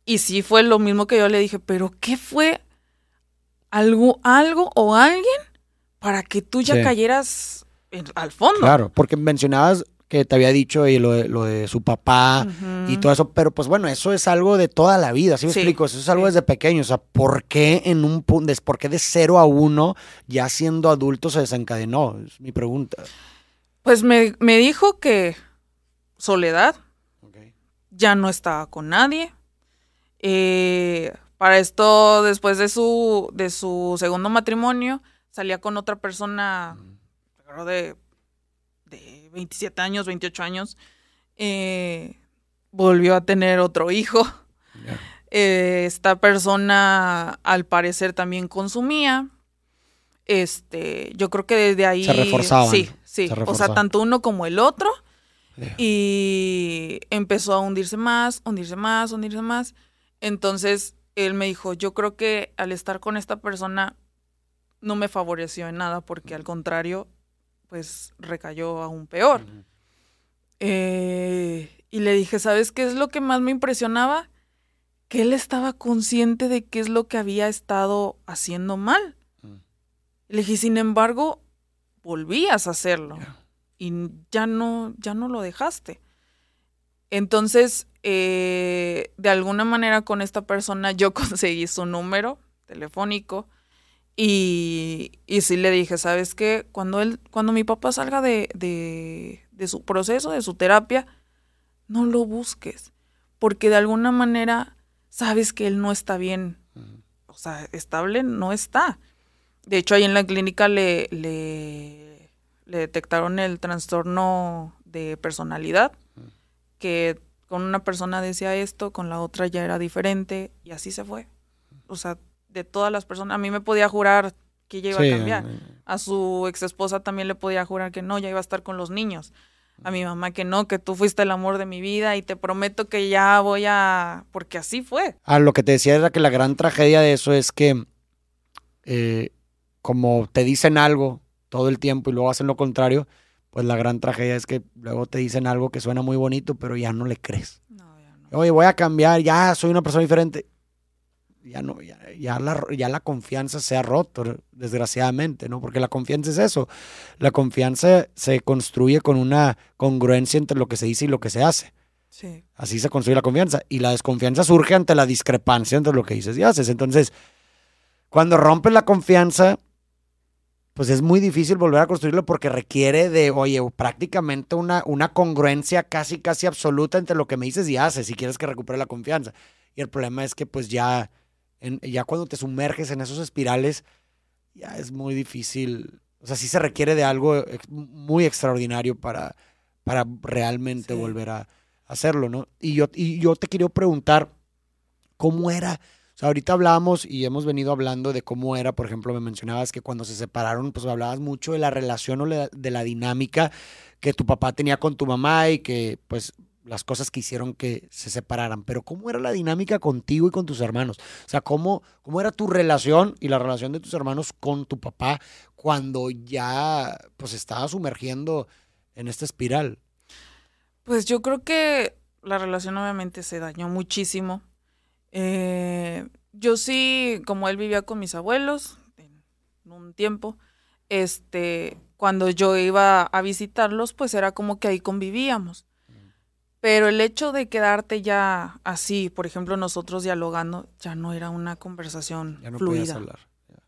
Y sí fue lo mismo que yo le dije, pero ¿qué fue algo, algo o alguien para que tú ya Sí. cayeras en- al fondo? Claro, porque mencionabas que te había dicho y lo de, lo de su papá y todo eso, pero pues bueno, eso es algo de toda la vida, ¿sí me Sí, explico? Eso es algo sí. desde pequeño, o sea, ¿por qué en un punto, por qué de cero a uno, ya siendo adulto, se desencadenó? Es mi pregunta. Pues me, me dijo que soledad, ya no estaba con nadie. Eh, para esto, después de su, de su segundo matrimonio, salía con otra persona, de, de 27 años, 28 años. Eh, volvió a tener otro hijo. Eh, esta persona, al parecer, también consumía. Este, yo creo que desde ahí. Se reforzaban, Sí, sí. se O sea, tanto uno como el otro. Y empezó a hundirse más, hundirse más, hundirse más. Entonces, él me dijo, yo creo que al estar con esta persona no me favoreció en nada, porque al contrario, pues recayó aún peor. Eh, y le dije, ¿sabes qué es lo que más me impresionaba? Que él estaba consciente de qué es lo que había estado haciendo mal. Mm. Le dije, sin embargo, volvías a hacerlo y ya no, ya no lo dejaste. Entonces, eh, de alguna manera con esta persona yo conseguí su número telefónico y, y sí le dije, ¿sabes qué? Cuando él, cuando mi papá salga de, de, de su proceso, de su terapia, no lo busques, porque de alguna manera sabes que él no está bien, o sea, estable no está. De hecho, ahí en la clínica le, le, le detectaron el trastorno de personalidad, que con una persona decía esto, con la otra ya era diferente, y así se fue. O sea, de todas las personas, a mí me podía jurar que ella iba Sí, a cambiar. A su ex esposa también le podía jurar que no, ya iba a estar con los niños. A mi mamá que no, que tú fuiste el amor de mi vida y te prometo que ya voy a... porque así fue. Ah, lo que te decía era que la gran tragedia de eso es que eh, como te dicen algo todo el tiempo y luego hacen lo contrario, pues la gran tragedia es que luego te dicen algo que suena muy bonito, pero ya no le crees. No, ya no. Oye, voy a cambiar, ya soy una persona diferente. Ya no, ya, ya la, ya la confianza se ha roto, desgraciadamente, ¿no? Porque la confianza es eso. La confianza se construye con una congruencia entre lo que se dice y lo que se hace. Sí. Así se construye la confianza. Y la desconfianza surge ante la discrepancia entre lo que dices y haces. Entonces, cuando rompes la confianza, pues es muy difícil volver a construirlo porque requiere de, oye, prácticamente una, una congruencia casi, casi absoluta entre lo que me dices y haces si quieres que recupere la confianza. Y el problema es que pues ya, ya cuando te sumerges en esos espirales, ya es muy difícil. O sea, sí se requiere de algo muy extraordinario para, para realmente volver a hacerlo, ¿no? Y yo, y yo te quiero preguntar, ¿cómo era? Ahorita hablamos y hemos venido hablando de cómo era, por ejemplo, me mencionabas que cuando se separaron, pues hablabas mucho de la relación o de la dinámica que tu papá tenía con tu mamá y que, pues, las cosas que hicieron que se separaran. Pero ¿cómo era la dinámica contigo y con tus hermanos? O sea, ¿cómo, cómo era tu relación y la relación de tus hermanos con tu papá cuando ya, pues, estaba sumergiendo en esta espiral? Pues yo creo que la relación obviamente se dañó muchísimo eh, yo sí, como él vivía con mis abuelos en un tiempo, este, cuando yo iba a visitarlos, pues era como que ahí convivíamos. Pero el hecho de quedarte ya así, por ejemplo, nosotros dialogando, ya no era una conversación ya no fluida. Hablar.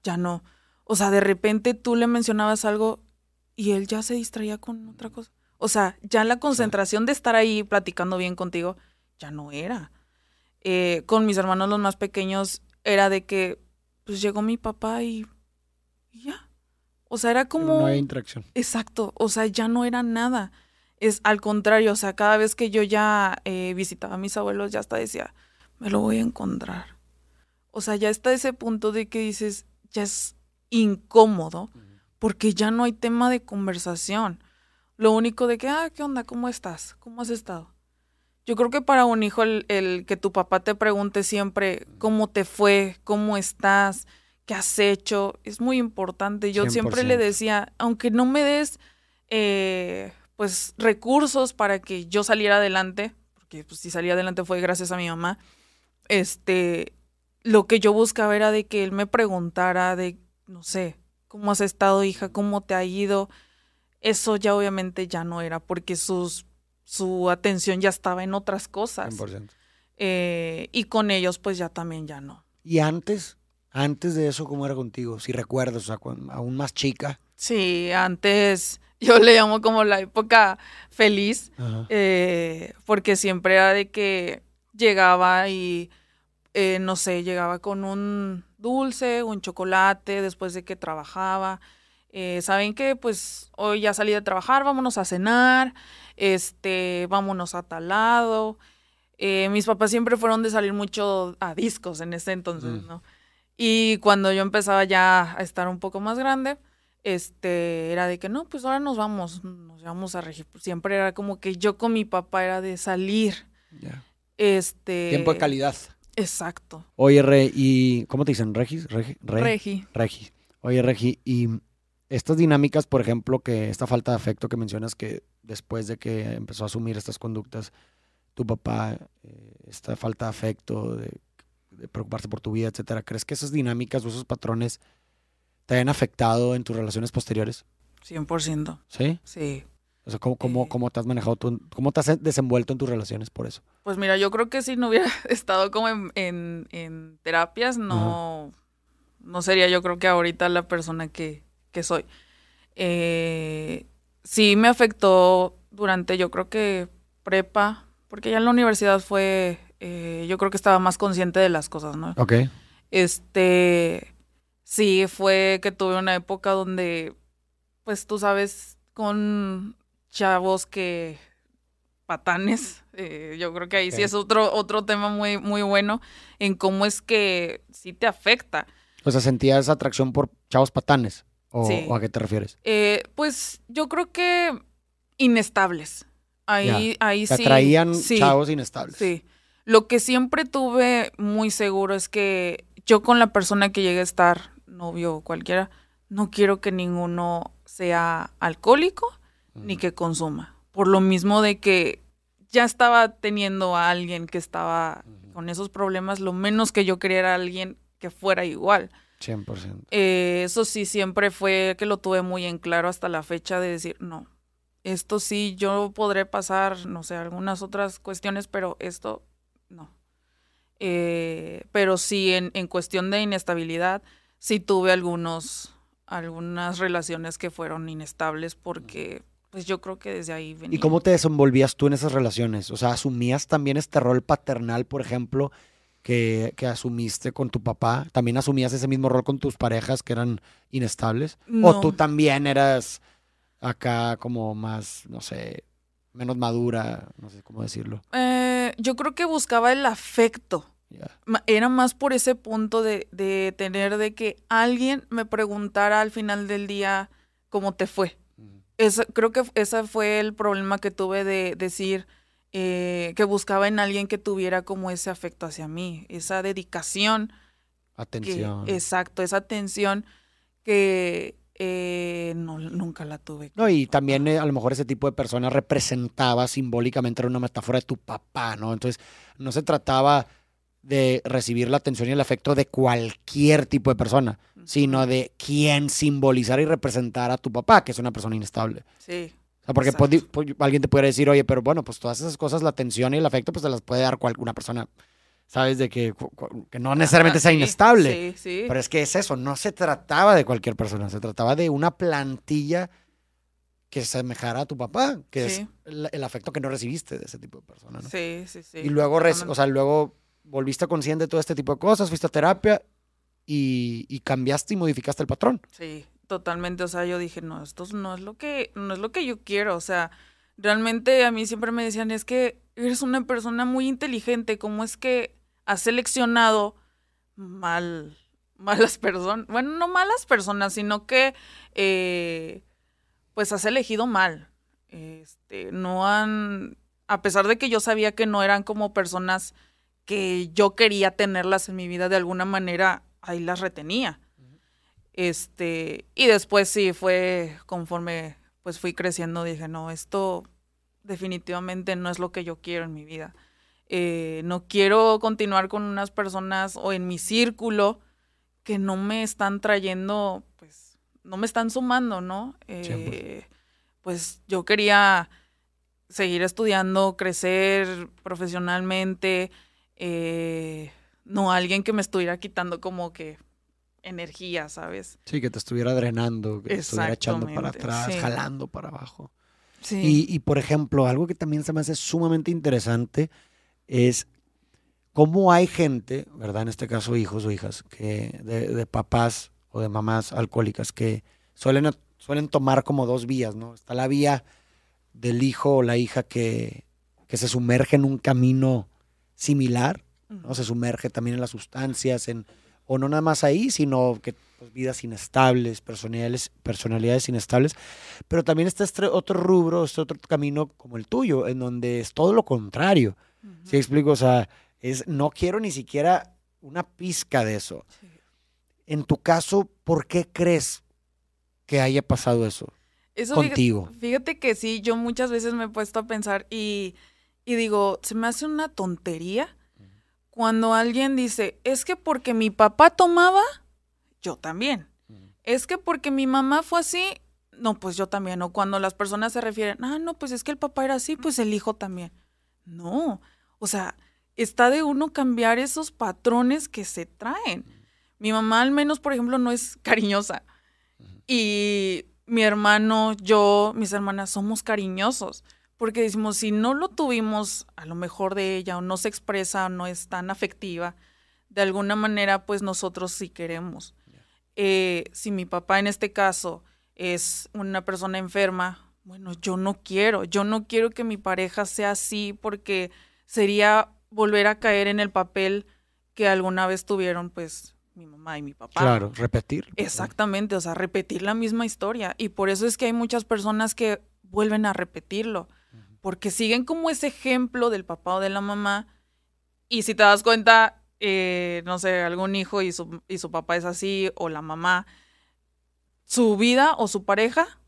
Ya no. O sea, de repente tú le mencionabas algo y él ya se distraía con otra cosa. O sea, ya la concentración de estar ahí platicando bien contigo ya no era. Eh, con mis hermanos los más pequeños era de que pues llegó mi papá y, ya. O sea, era como... No hay interacción. Exacto, o sea, ya no era nada. Es al contrario, o sea, cada vez que yo ya eh, visitaba a mis abuelos, ya hasta decía, me lo voy a encontrar. O sea, ya está ese punto de que dices, ya es incómodo, porque ya no hay tema de conversación. Lo único de que, ah, ¿qué onda? ¿Cómo estás? ¿Cómo has estado? Yo creo que para un hijo el, que tu papá te pregunte siempre cómo te fue, cómo estás, qué has hecho, es muy importante. Yo siempre le decía, aunque no me des eh, pues recursos para que yo saliera adelante, porque pues, si salí adelante fue gracias a mi mamá, este, lo que yo buscaba era de que él me preguntara de, no sé, ¿cómo has estado hija? ¿Cómo te ha ido? Eso ya obviamente ya no era, porque sus su atención ya estaba en otras cosas. 100%. Eh, y con ellos, pues ya también ya no. ¿Y antes? Antes de eso, ¿cómo era contigo? Si recuerdas, o sea, aún más chica. Sí, antes yo le llamo como la época feliz, eh, porque siempre era de que llegaba y, eh, no sé, llegaba con un dulce, un chocolate, después de que trabajaba. Saben que pues hoy ya salí de trabajar, vámonos a cenar este, vámonos a tal lado. Eh, mis papás siempre fueron de salir mucho a discos en ese entonces, mm. ¿no? Y cuando yo empezaba ya a estar un poco más grande, este, era de que no, pues ahora nos vamos, nos vamos a regir. Siempre era como que yo con mi papá era de salir. Este. Tiempo de calidad. Exacto. Oye, Re, ¿y cómo te dicen? ¿Regis? Regi. Regi. Regi. Oye, Regi, y estas dinámicas, por ejemplo, que esta falta de afecto que mencionas que después de que empezó a asumir estas conductas, tu papá, eh, esta falta de afecto, de, preocuparse por tu vida, etcétera, ¿crees que esas dinámicas o esos patrones te hayan afectado en tus relaciones posteriores? 100%. ¿Sí? Sí. O sea, ¿cómo, cómo, cómo te has manejado, tú, cómo te has desenvuelto en tus relaciones por eso? Pues mira, yo creo que si no hubiera estado como en, en, terapias, no, no sería yo creo que ahorita la persona que, que soy. Eh, sí me afectó durante, yo creo que prepa, porque ya en la universidad fue, eh, yo creo que estaba más consciente de las cosas, ¿no? Ok. Este, sí, fue que tuve una época donde, pues tú sabes, con chavos que patanes, eh, yo creo que ahí sí es otro, otro tema muy, muy bueno en cómo es que sí te afecta. O sea, sentías atracción por chavos patanes. ¿O, a qué te refieres? Eh, pues yo creo que inestables. Ahí, ahí sí. Atraían chavos inestables. Sí. Lo que siempre tuve muy seguro es que yo con la persona que llegue a estar, novio o cualquiera, no quiero que ninguno sea alcohólico ni que consuma. Por lo mismo de que ya estaba teniendo a alguien que estaba con esos problemas, lo menos que yo quería era alguien que fuera igual. 100%. Eh, eso sí, siempre fue que lo tuve muy en claro hasta la fecha de decir, no, esto sí, yo podré pasar, no sé, algunas otras cuestiones, pero esto no. Eh, pero sí, en, en, cuestión de inestabilidad, sí tuve algunos algunas relaciones que fueron inestables porque pues yo creo que desde ahí venía. ¿Y cómo te desenvolvías tú en esas relaciones? O sea, ¿asumías también este rol paternal, por ejemplo, que, que asumiste con tu papá? ¿También asumías ese mismo rol con tus parejas que eran inestables? ¿O tú también eras acá como más, no sé, menos madura, no sé cómo decirlo? Eh, yo creo que buscaba el afecto. Era más por ese punto de, de tener de que alguien me preguntara al final del día cómo te fue. Esa- creo que ese fue el problema que tuve de decir eh, que buscaba en alguien que tuviera como ese afecto hacia mí, esa dedicación, que, Atención. exacto, esa atención que eh, no, nunca la tuve. No, y también eh, a lo mejor ese tipo de persona representaba simbólicamente, era una metáfora de tu papá, ¿no? Entonces, no se trataba de recibir la atención y el afecto de cualquier tipo de persona, sino de quien simbolizara y representara a tu papá, que es una persona inestable. Sí, O sea, porque podi- po- alguien te puede decir, oye, pero bueno, pues todas esas cosas, la atención y el afecto, pues te las puede dar cual- una persona, ¿sabes? De que, que no necesariamente Ajá, sea sí, inestable. Sí, sí. Pero es que es eso, no se trataba de cualquier persona, se trataba de una plantilla que se semejara a tu papá, que Sí. es el, el afecto que no recibiste de ese tipo de persona, ¿no? Sí, sí, sí. y luego, o sea, luego volviste consciente de todo este tipo de cosas, fuiste a terapia y, y cambiaste y modificaste el patrón. Sí, totalmente. O sea, yo dije, no, esto no es lo que, no es lo que yo quiero. O sea, realmente a mí siempre me decían, es que eres una persona muy inteligente. ¿Cómo es que has seleccionado mal, malas personas? Bueno, no malas personas, sino que eh, pues has elegido mal. Este, no han, a pesar de que yo sabía que no eran como personas que yo quería tenerlas en mi vida de alguna manera, ahí las retenía. Este, y después sí fue conforme pues fui creciendo, dije, no, esto definitivamente no es lo que yo quiero en mi vida. Eh, no quiero continuar con unas personas o en mi círculo que no me están trayendo, pues, no me están sumando, ¿no? Eh, pues yo quería seguir estudiando, crecer profesionalmente, eh, no alguien que me estuviera quitando como que energía, ¿sabes? Sí, que te estuviera drenando, que te estuviera echando para atrás, sí. jalando para abajo. Sí. Y, y, por ejemplo, algo que también se me hace sumamente interesante es cómo hay gente, ¿verdad? En este caso, hijos o hijas, que de, de papás o de mamás alcohólicas que suelen, suelen tomar como dos vías, ¿no? Está la vía del hijo o la hija que, que se sumerge en un camino similar, ¿no? Se sumerge también en las sustancias, en, o no nada más ahí, sino que pues, vidas inestables, personalidades, personalidades inestables, pero también está este otro rubro, este otro camino como el tuyo, en donde es todo lo contrario. Ujú. ¿Sí explico? O sea, es, no quiero ni siquiera una pizca de eso. Sí. En tu caso, ¿por qué crees que haya pasado eso Eso fíjate- contigo? Fíjate que sí, yo muchas veces me he puesto a pensar y, y digo, se me hace una tontería cuando alguien dice, es que porque mi papá tomaba, yo también. Es que porque mi mamá fue así, no, pues yo también. O cuando las personas se refieren, ah, no, pues es que el papá era así, pues el hijo también. No, o sea, está de uno cambiar esos patrones que se traen. Mi mamá al menos, por ejemplo, no es cariñosa. Y mi hermano, yo, mis hermanas somos cariñosos. Porque decimos, si no lo tuvimos a lo mejor de ella o no se expresa o no es tan afectiva, de alguna manera pues nosotros sí queremos. Eh, si mi papá en este caso es una persona enferma, bueno, yo no quiero, yo no quiero que mi pareja sea así porque sería volver a caer en el papel que alguna vez tuvieron pues mi mamá y mi papá. Claro, repetir. Exactamente, o sea, repetir la misma historia. Y por eso es que hay muchas personas que vuelven a repetirlo, porque siguen como ese ejemplo del papá o de la mamá. Y si te das cuenta, eh, no sé, algún hijo y su, y su papá es así, o la mamá, su vida o su pareja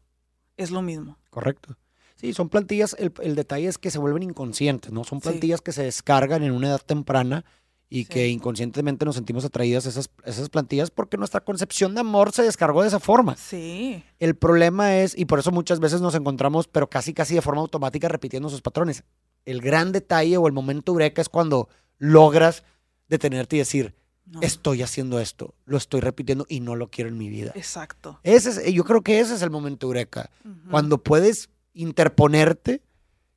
es lo mismo. Correcto. Sí, son plantillas, el, el detalle es que se vuelven inconscientes, ¿no? Son Sí. plantillas que se descargan en una edad temprana y Sí. que inconscientemente nos sentimos atraídas a esas, esas plantillas porque nuestra concepción de amor se descargó de esa forma. Sí, El problema es, y por eso muchas veces nos encontramos, pero casi casi de forma automática, repitiendo esos patrones. El gran detalle o el momento eureka es cuando logras detenerte y decir, No. estoy haciendo esto, lo estoy repitiendo y no lo quiero en mi vida. Exacto. Ese es, yo creo que ese es el momento eureka, cuando puedes interponerte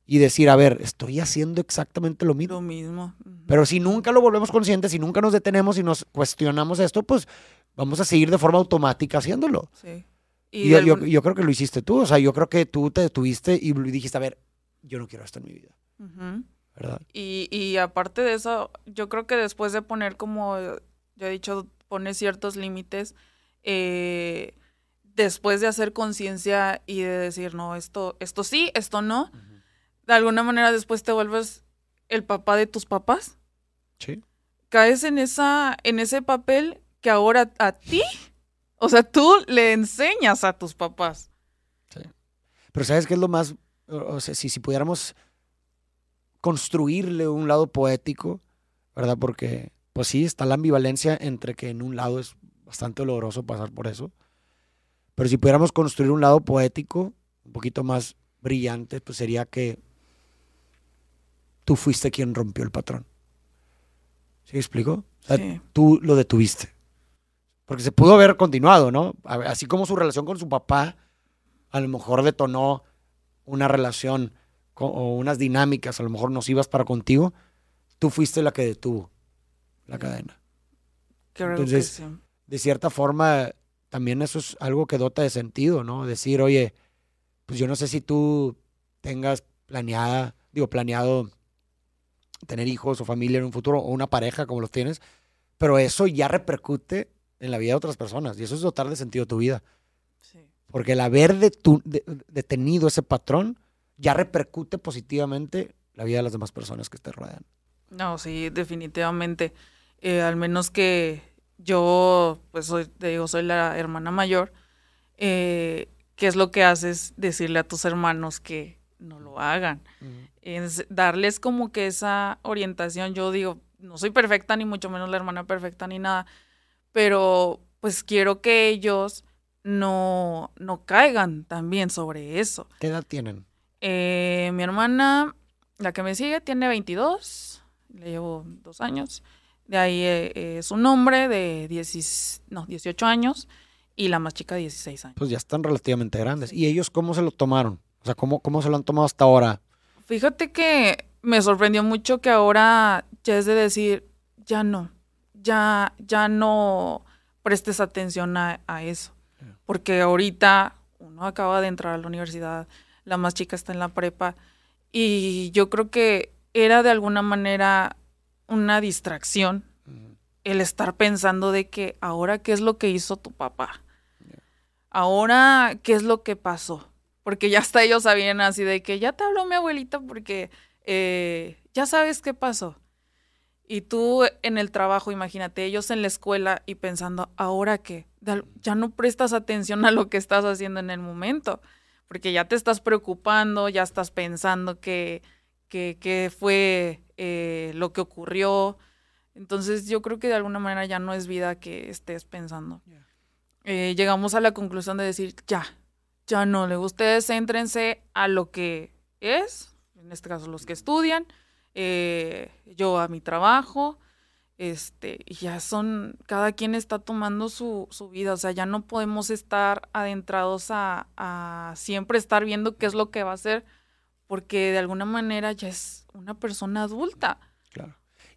y decir, a ver, estoy haciendo exactamente lo mismo. Lo mismo. Pero si nunca lo volvemos conscientes, si nunca nos detenemos y nos cuestionamos esto, pues vamos a seguir de forma automática haciéndolo. Sí. Y Y yo, yo- yo creo que lo hiciste tú, o sea, yo creo que tú te detuviste y dijiste, a ver, yo no quiero esto en mi vida, Ujú. ¿verdad? Y, y aparte de eso, yo creo que después de poner como, ya he dicho, poner ciertos límites, eh, después de hacer conciencia y de decir, no, esto, esto sí, esto no, de alguna manera después te vuelves el papá de tus papás. Sí. Caes en esa, en ese papel que ahora a ti, o sea, tú le enseñas a tus papás. Pero ¿sabes qué es lo más, o o sea, si, si pudiéramos construirle un lado poético, ¿verdad? Porque, pues sí, está la ambivalencia entre que en un lado es bastante doloroso pasar por eso, pero si pudiéramos construir un lado poético, un poquito más brillante, pues sería que tú fuiste quien rompió el patrón. ¿Sí explico? O sea, Sí. tú lo detuviste. Porque se pudo haber continuado, ¿no? Así como su relación con su papá a lo mejor detonó una relación co- o unas dinámicas, a lo mejor nocivas para contigo, tú fuiste la que detuvo la cadena. Creo Entonces, que sí. De cierta forma, también eso es algo que dota de sentido, ¿no? Decir, oye, pues yo no sé si tú tengas planeada, digo, planeado tener hijos o familia en un futuro o una pareja como los tienes, pero eso ya repercute en la vida de otras personas y eso es dotar de sentido a tu vida. Sí. Porque el haber detu- de- detenido ese patrón ya repercute positivamente la vida de las demás personas que te rodean. No, sí, definitivamente. Eh, al menos que yo, pues soy, te digo, soy la hermana mayor. eh, ¿Qué es lo que haces? Decirle a tus hermanos que no lo hagan. Es darles como que esa orientación. Yo digo, no soy perfecta, ni mucho menos la hermana perfecta, ni nada. Pero pues quiero que ellos no, no caigan también sobre eso. ¿Qué edad tienen? Eh, mi hermana, la que me sigue, tiene 22, le llevo dos años. De ahí eh, es un hombre de 10, no, 18 años y la más chica 16 años. Pues ya están relativamente grandes. ¿Y ellos cómo se lo tomaron? O sea, ¿cómo, cómo se lo han tomado hasta ahora? Fíjate que me sorprendió mucho que ahora ya es de decir, ya no, ya, ya no prestes atención a, a eso. Porque ahorita uno acaba de entrar a la universidad, la más chica está en la prepa, y yo creo que era de alguna manera una distracción el estar pensando de que ahora qué es lo que hizo tu papá. Ahora qué es lo que pasó. Porque ya hasta ellos sabían así de que ya te habló mi abuelita porque eh, ya sabes qué pasó. Y tú en el trabajo, imagínate, ellos en la escuela y pensando, ¿ahora al- Ya no prestas atención a lo que estás haciendo en el momento, porque ya te estás preocupando, ya estás pensando que, que, que fue eh, lo que ocurrió. Entonces yo creo que de alguna manera ya no es vida que estés pensando. Eh, llegamos a la conclusión de decir, ya, ya no, le ustedes céntrense a lo que es, en este caso los que estudian, eh, yo a mi trabajo, este, y ya son, cada quien está tomando su, su vida, o sea, ya no podemos estar adentrados a, a siempre estar viendo qué es lo que va a hacer, porque de alguna manera ya es una persona adulta.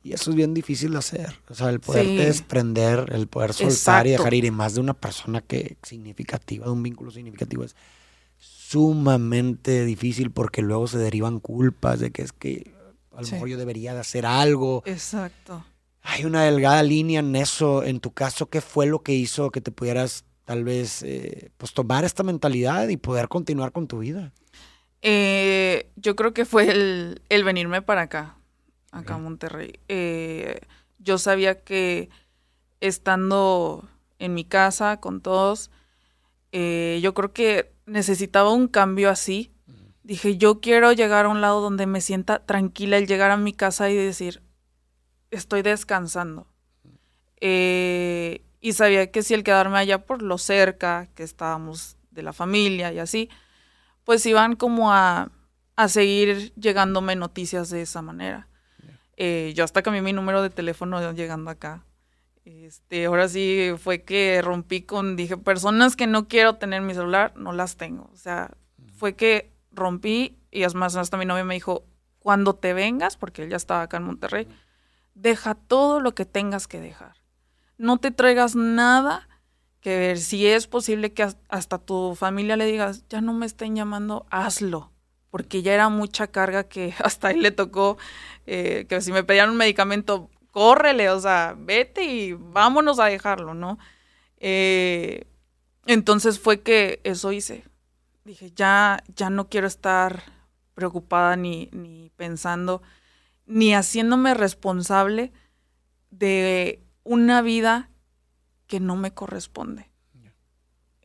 Y eso es bien difícil de hacer. O sea, el poderte Sí. desprender, el poder soltar y dejar ir, y más de una persona que significativa, de un vínculo significativo, es sumamente difícil porque luego se derivan culpas de que es que a lo Sí. mejor yo debería de hacer algo. Exacto. Hay una delgada línea en eso. En tu caso, ¿qué fue lo que hizo que te pudieras tal vez eh, pues tomar esta mentalidad y poder continuar con tu vida? Eh, yo creo que fue el, el venirme para acá, acá Ok. Monterrey. Eh, yo sabía que estando en mi casa con todos, eh, yo creo que necesitaba un cambio así. Dije, yo quiero llegar a un lado donde me sienta tranquila el llegar a mi casa y decir, estoy descansando. Eh, y sabía que si el quedarme allá por lo cerca, que estábamos de la familia y así, pues iban como a, a seguir llegándome noticias de esa manera. Eh, yo hasta cambié mi número de teléfono llegando acá. Este, ahora sí fue que rompí con, dije, personas que no quiero tener mi celular, no las tengo. O sea, fue que rompí y es más, hasta mi novia me dijo, cuando te vengas, porque él ya estaba acá en Monterrey, deja todo lo que tengas que dejar. No te traigas nada que ver. Si es posible que hasta tu familia le digas, ya no me estén llamando, hazlo. Porque ya era mucha carga que hasta él le tocó, eh, que si me pedían un medicamento, córrele, o sea, vete y vámonos a dejarlo, ¿no? Eh, entonces fue que eso hice. Dije, ya, ya no quiero estar preocupada ni, ni pensando, ni haciéndome responsable de una vida que no me corresponde.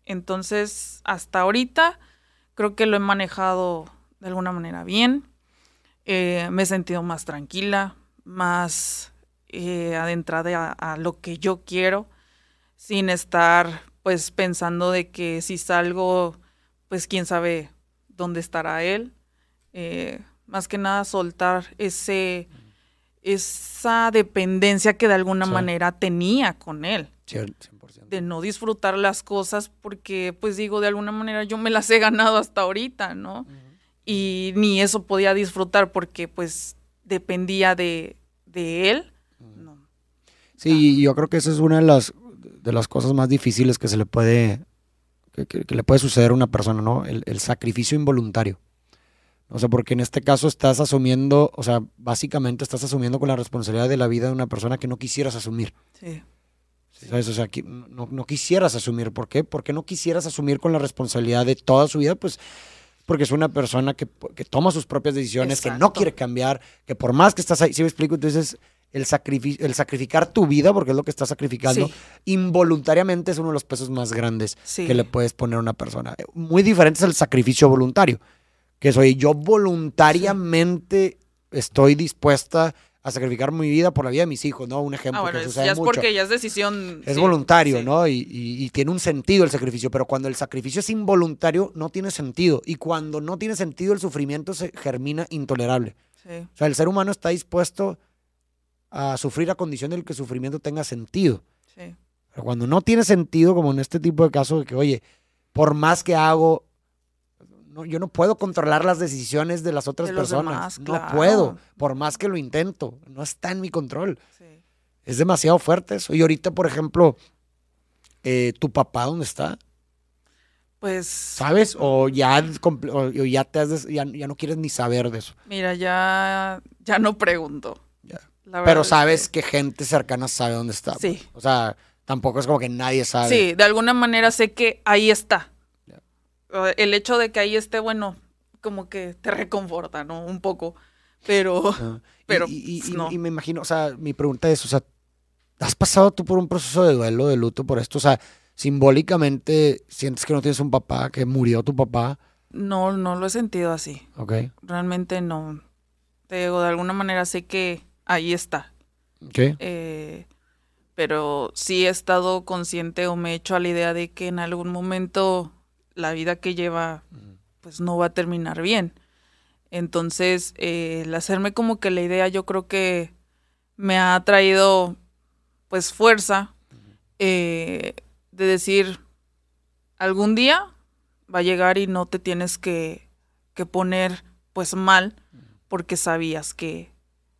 Entonces, hasta ahorita creo que lo he manejado de alguna manera bien. Eh, me he sentido más tranquila, más eh, adentrada a, lo que yo quiero, sin estar pues pensando de que si salgo, pues quién sabe dónde estará él. Eh, más que nada soltar ese esa dependencia que de alguna manera tenía con él. 100%. De no disfrutar las cosas porque, pues digo, de alguna manera yo me las he ganado hasta ahorita, ¿no? Y ni eso podía disfrutar porque, pues, dependía de, de él. No. Sí, yo creo que esa es una de las, de las cosas más difíciles que se le puede, que, le puede suceder a una persona, ¿no? el sacrificio involuntario. O sea, porque en este caso estás asumiendo, o sea, básicamente estás asumiendo con la responsabilidad de la vida de una persona que no quisieras asumir. Sí. ¿Sabes? O sea, que no, no, quisieras asumir. ¿Por qué? Porque no quisieras asumir con la responsabilidad de toda su vida, pues porque es una persona que, que toma sus propias decisiones, que no quiere cambiar, que por más que estás ahí, si me explico, entonces el, sacrificio, el sacrificar tu vida, porque es lo que estás sacrificando, involuntariamente es uno de los pesos más grandes que le puedes poner a una persona. Muy diferente es el sacrificio voluntario que soy yo voluntariamente estoy dispuesta a sacrificar mi vida por la vida de mis hijos, ¿no? Un ejemplo ah, que sucede ya es porque ya es decisión. Es voluntario, ¿no? Y, tiene un sentido el sacrificio, pero cuando el sacrificio es involuntario, no tiene sentido. Y cuando no tiene sentido, el sufrimiento se germina intolerable. O sea, el ser humano está dispuesto a sufrir a condición de que el sufrimiento tenga sentido. Pero cuando no tiene sentido, como en este tipo de casos, de que, oye, por más que hago, yo no puedo controlar las decisiones de las otras personas. No puedo, por más que lo intento. No está en mi control. Es demasiado fuerte eso. Y ahorita, por ejemplo, eh, ¿tu papá dónde está? Pues. ¿Sabes? O ya, ya, te ya, no quieres ni saber de eso. Mira, ya, ya no pregunto. Pero sabes que... gente cercana sabe dónde está. Sí. Pues. O sea, tampoco es como que nadie sabe. Sí, de alguna manera sé que ahí está el hecho de que ahí esté, bueno, como que te reconforta, ¿no? Un poco. Pero, pero y, y, me imagino, o sea, mi pregunta es, o sea, ¿has pasado tú por un proceso de duelo, de luto por esto? O sea, simbólicamente, ¿sientes que no tienes un papá, que murió tu papá? No, no lo he sentido así. Ok. Realmente no. Te digo, de alguna manera sé que ahí está. Ok. Eh, pero sí he estado consciente o me he hecho a la idea de que en algún momento la vida que lleva pues no va a terminar bien. Entonces, eh, el hacerme como que la idea yo creo que me ha traído pues fuerza eh, de decir, algún día va a llegar y no te tienes que, que poner pues mal porque sabías que,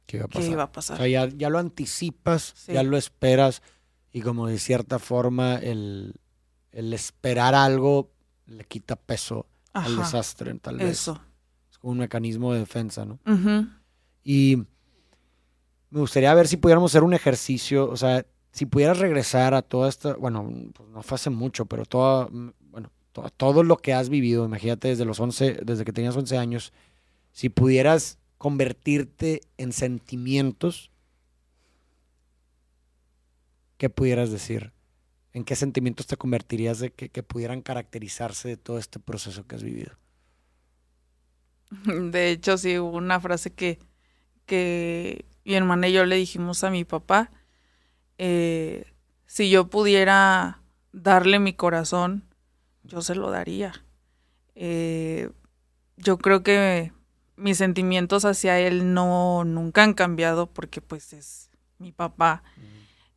iba, a pasar. O sea, ya, ya lo anticipas, ya lo esperas y como de cierta forma el, el esperar algo le quita peso al desastre, tal vez. Eso. Es como un mecanismo de defensa, ¿no? Y me gustaría ver si pudiéramos hacer un ejercicio, o sea, si pudieras regresar a toda esta, bueno, pues no fue hace mucho, pero todo, bueno, todo, lo que has vivido, imagínate desde los 11, desde que tenías 11 años, si pudieras convertirte en sentimientos, ¿qué pudieras decir? ¿En qué sentimientos te convertirías de que, pudieran caracterizarse de todo este proceso que has vivido? De hecho, sí, hubo una frase que, que mi hermana y yo le dijimos a mi papá, eh, si yo pudiera darle mi corazón, yo se lo daría. Eh, yo creo que mis sentimientos hacia él no nunca han cambiado porque pues es mi papá.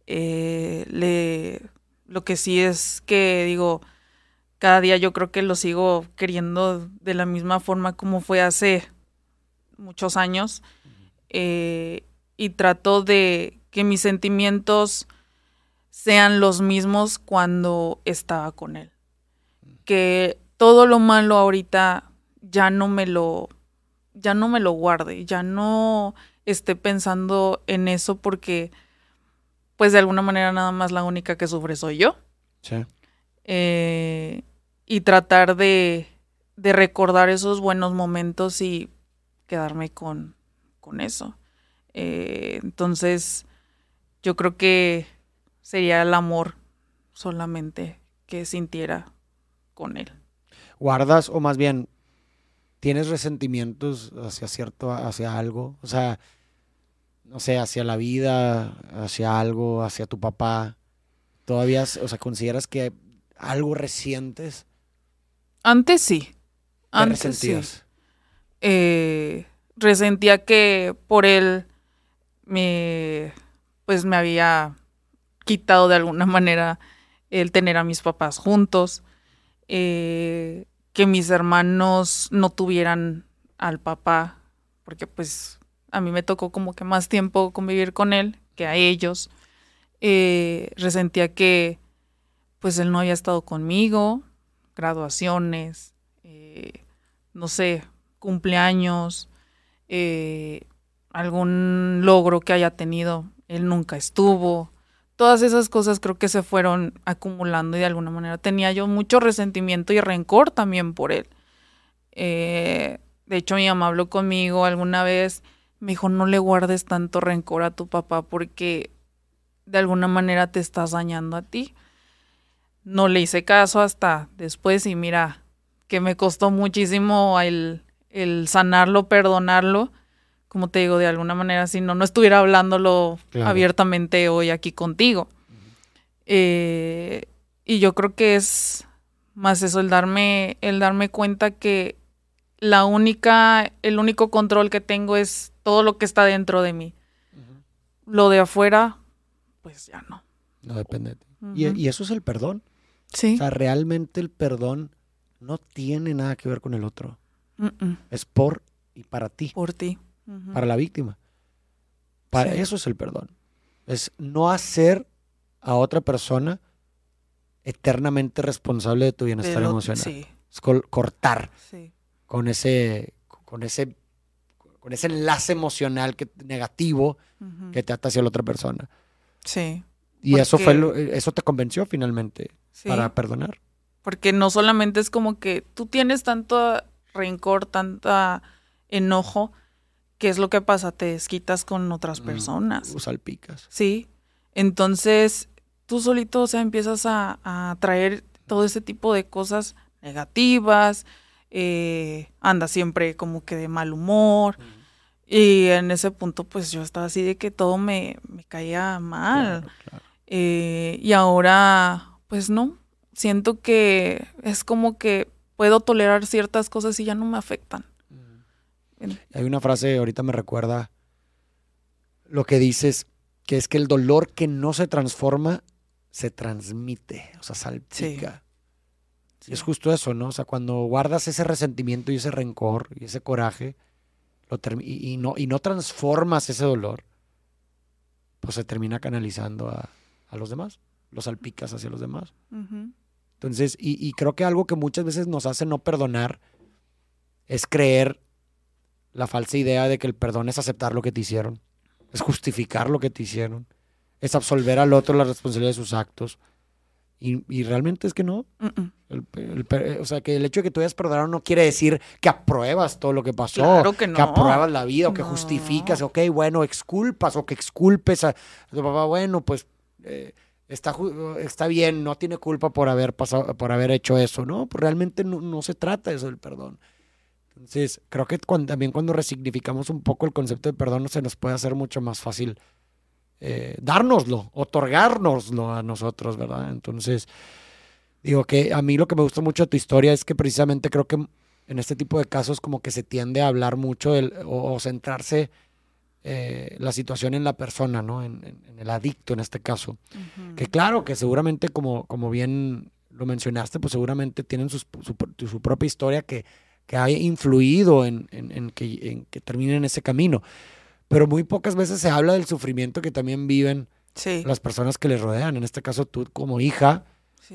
Eh, le, lo que sí es que digo, cada día yo creo que lo sigo queriendo de la misma forma como fue hace muchos años. Eh, y trato de que mis sentimientos sean los mismos cuando estaba con él. Que todo lo malo ahorita ya no me lo ya no me lo guarde, ya no esté pensando en eso porque pues de alguna manera nada más la única que sufre soy yo. Sí. Eh, y tratar de, de, recordar esos buenos momentos y quedarme con, con eso. Eh, entonces, yo creo que sería el amor solamente que sintiera con él. ¿Guardas o más bien tienes resentimientos hacia cierto, hacia algo? O sea, no sé, hacia la vida, hacia algo, hacia tu papá. ¿Todavía, o sea, consideras que algo resientes? Antes sí. Antes sí. Eh, resentía que por él me, pues me había quitado de alguna manera el tener a mis papás juntos, eh, que mis hermanos no tuvieran al papá, porque pues a mí me tocó como que más tiempo convivir con él que a ellos. Eh, resentía que pues él no había estado conmigo, graduaciones, eh, no sé, cumpleaños, algún logro que haya tenido, él nunca estuvo. Todas esas cosas creo que se fueron acumulando y de alguna manera tenía yo mucho resentimiento y rencor también por él. Eh, de hecho, mi mamá habló conmigo alguna vez, me dijo, no le guardes tanto rencor a tu papá porque de alguna manera te estás dañando a ti. No le hice caso hasta después y mira, que me costó muchísimo el, el sanarlo, perdonarlo como te digo, de alguna manera, si no, no estuviera hablándolo abiertamente hoy aquí contigo. Eh, y yo creo que es más eso, el darme, el darme cuenta que la única, el único control que tengo es todo lo que está dentro de mí. Lo de afuera, pues ya no. No depende de ti. y, eso es el perdón. Sí. O sea, realmente el perdón no tiene nada que ver con el otro. Es por y para ti. Por ti para la víctima. Para eso es el perdón. Es no hacer a otra persona eternamente responsable de tu bienestar emocional. Es cortar con ese con ese con ese enlace emocional que, negativo que te ata hacia la otra persona. Sí. Y eso fue eso te convenció finalmente para perdonar. Porque no solamente es como que tú tienes tanto rencor, tanta enojo, ¿qué es lo que pasa? Te desquitas con otras mm, personas. O salpicas. Sí. Entonces, tú solito, o sea, empiezas a, a traer todo ese tipo de cosas negativas, eh, anda siempre como que de mal humor. Y en ese punto, pues yo estaba así de que todo me, me caía mal. Eh, y ahora, pues no, siento que es como que puedo tolerar ciertas cosas y ya no me afectan. Hay una frase, ahorita me recuerda lo que dices, que es que el dolor que no se transforma se transmite, o sea, salpica. Y es justo eso, ¿no? O sea, cuando guardas ese resentimiento y ese rencor y ese coraje y, no, y no transformas ese dolor, pues se termina canalizando a, los demás, los salpicas hacia los demás. Entonces, y, y creo que algo que muchas veces nos hace no perdonar es creer la falsa idea de que el perdón es aceptar lo que te hicieron, es justificar lo que te hicieron, es absolver al otro la responsabilidad de sus actos. Y, realmente es que no. o sea, que el hecho de que tú hayas perdonado no quiere decir que apruebas todo lo que pasó. Claro que no. Que apruebas la vida o que justificas, ok, bueno, exculpas o que exculpes a, tu papá. Bueno, pues eh, está, está bien, no tiene culpa por haber pasado, por haber hecho eso, ¿no? Pues realmente no, no se trata eso del perdón. Entonces, creo que también cuando resignificamos un poco el concepto de perdón, se nos puede hacer mucho más fácil eh, dárnoslo, otorgárnoslo a nosotros, ¿verdad? Entonces, digo que a mí lo que me gusta mucho de tu historia es que precisamente creo que en este tipo de casos como que se tiende a hablar mucho o, centrarse eh, la situación en la persona, ¿no? En, en, el adicto en este caso. Que claro, que seguramente como, como bien lo mencionaste, pues seguramente tienen su, su, propia historia que, que ha influido en, en, que, en que terminen en ese camino. Pero muy pocas veces se habla del sufrimiento que también viven las personas que les rodean. En este caso, tú como hija,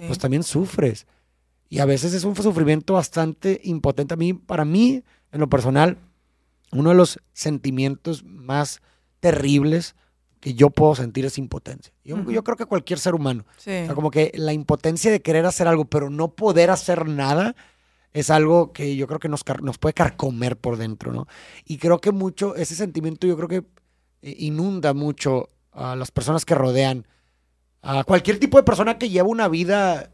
pues también sufres. Y a veces es un sufrimiento bastante impotente. A mí, para mí, en lo personal, uno de los sentimientos más terribles que yo puedo sentir es impotencia. Yo, yo creo que cualquier ser humano. como que la impotencia de querer hacer algo, pero no poder hacer nada, es algo que yo creo que nos, nos puede carcomer por dentro, ¿no? Y creo que mucho, ese sentimiento yo creo que eh, inunda mucho a las personas que rodean, a cualquier tipo de persona que lleva una vida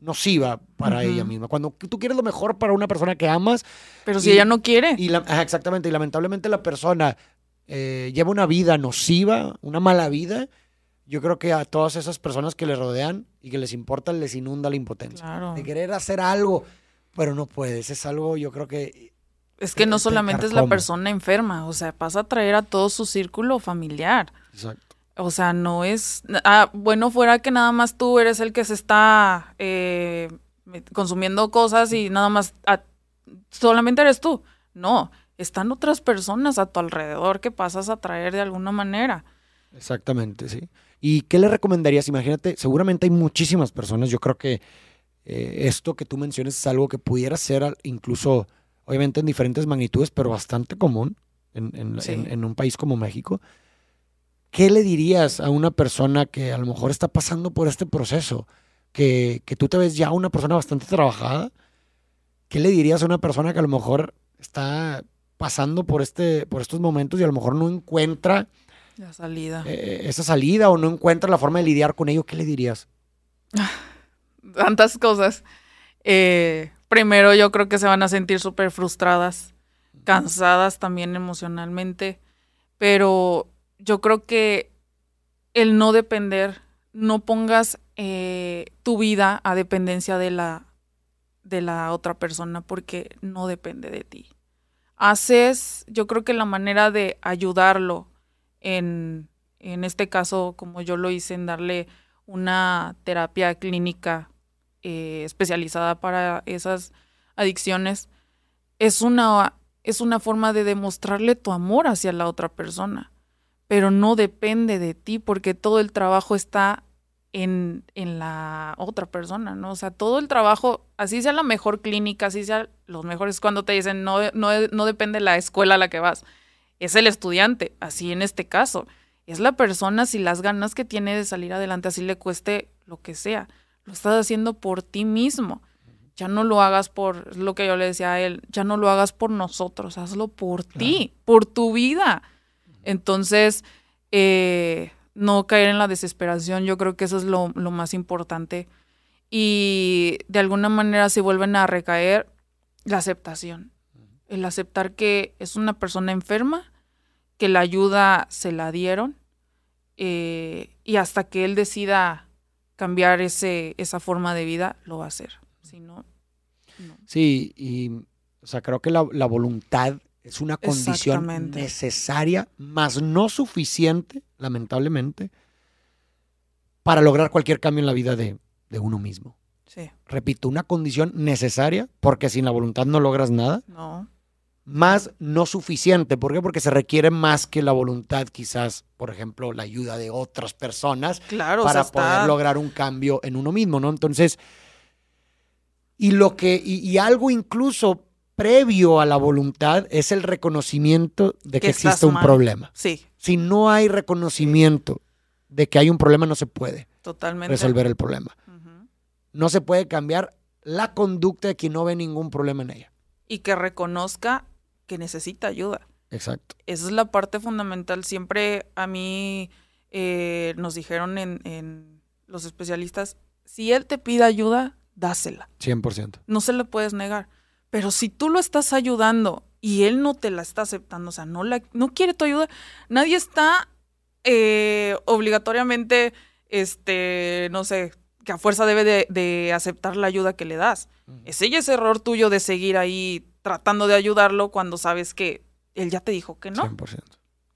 nociva para ella misma. Cuando tú quieres lo mejor para una persona que amas. Pero si ella no quiere. Y exactamente, y lamentablemente la persona eh, lleva una vida nociva, una mala vida. Yo creo que a todas esas personas que le rodean y que les importa les inunda la impotencia. De querer hacer algo, pero no puedes. Es algo, yo creo que. Es que no solamente es la persona enferma, o sea, pasa a traer a todo su círculo familiar. Exacto. O sea, no es... Ah, bueno, fuera que nada más tú eres el que se está eh, consumiendo cosas y nada más... solamente eres tú. No, están otras personas a tu alrededor que pasas a traer de alguna manera. Exactamente, sí. ¿Y qué le recomendarías? Imagínate, seguramente hay muchísimas personas, yo creo que eh, esto que tú mencionas es algo que pudiera ser incluso, obviamente en diferentes magnitudes, pero bastante común en, en un país como México. ¿qué le dirías a una persona que a lo mejor está pasando por este proceso? Que, que, tú te ves ya una persona bastante trabajada. ¿Qué le dirías a una persona que a lo mejor está pasando por, este, por estos momentos y a lo mejor no encuentra la salida. Eh, esa salida o no encuentra la forma de lidiar con ello? ¿Qué le dirías? Tantas cosas. Eh, primero yo creo que se van a sentir súper frustradas, cansadas también emocionalmente, pero yo creo que el no depender, no pongas eh, tu vida a dependencia de la, de la otra persona porque no depende de ti. Haces, yo creo que la manera de ayudarlo en, en este caso, como yo lo hice, en darle una terapia clínica eh, especializada para esas adicciones, es una, es una forma de demostrarle tu amor hacia la otra persona pero no depende de ti porque todo el trabajo está en, en, la otra persona, ¿no? O sea, todo el trabajo, así sea la mejor clínica, así sea los mejores, cuando te dicen no, no, no depende de la escuela a la que vas, es el estudiante, así en este caso, es la persona si las ganas que tiene de salir adelante, así le cueste lo que sea, lo estás haciendo por ti mismo. Ya no lo hagas por, es lo que yo le decía a él, ya no lo hagas por nosotros, hazlo por ti, por tu vida. Entonces, eh, no caer en la desesperación, yo creo que eso es lo, más importante. Y de alguna manera, si vuelven a recaer, la aceptación. El aceptar que es una persona enferma, que la ayuda se la dieron, eh, y hasta que él decida cambiar ese, esa forma de vida, lo va a hacer. Si no, Sí, y o sea, creo que la, la voluntad es una condición necesaria, mas no suficiente, lamentablemente, para lograr cualquier cambio en la vida de, uno mismo. Sí. Repito, una condición necesaria, porque sin la voluntad no logras nada. No. Más no suficiente. ¿Por qué? Porque se requiere más que la voluntad, quizás, por ejemplo, la ayuda de otras personas claro, para poder lograr un cambio en uno mismo, ¿no? Entonces, y lo que, y algo incluso previo a la voluntad es el reconocimiento de que, existe un problema. Sí. Si no hay reconocimiento de que hay un problema, no se puede Totalmente. resolver el problema. No se puede cambiar la conducta de quien no ve ningún problema en ella. Y que reconozca que necesita ayuda. Exacto. Esa es la parte fundamental. Siempre a mí eh, nos dijeron en, en los especialistas, si él te pide ayuda, dásela. 100%. No se lo puedes negar. Pero si tú lo estás ayudando y él no te la está aceptando, o sea, no, la, no quiere tu ayuda, nadie está eh, obligatoriamente, este, no sé, que a fuerza debe de, aceptar la ayuda que le das. Es ella ese error tuyo de seguir ahí tratando de ayudarlo cuando sabes que él ya te dijo que no. 100%.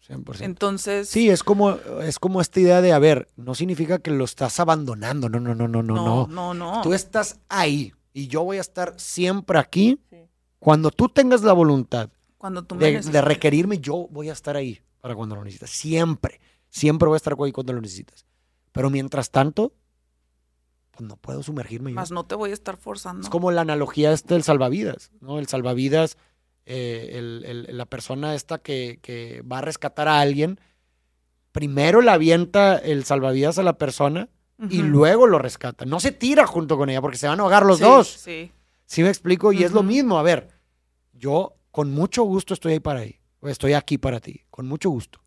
100%. Entonces, Sí, es como, es como esta idea de, a ver, no significa que lo estás abandonando, no, no, no, no, no, no. no, no, no. Tú estás ahí y yo voy a estar siempre aquí. Sí. Cuando tú tengas la voluntad Cuando tú de, de requerirme, yo voy a estar ahí para cuando lo necesitas. Siempre, siempre voy a estar ahí cuando lo necesitas. Pero mientras tanto, pues no puedo sumergirme yo. Más no te voy a estar forzando. Es como la analogía esta del salvavidas, ¿no? El salvavidas, eh, el- el- la persona esta que, que va a rescatar a alguien, primero le avienta el salvavidas a la persona y luego lo rescata. No se tira junto con ella porque se van a ahogar los Sí, dos. Sí. ¿Sí me explico? Y es lo mismo. A ver, yo con mucho gusto estoy ahí para ahí. Estoy aquí para ti, con mucho gusto.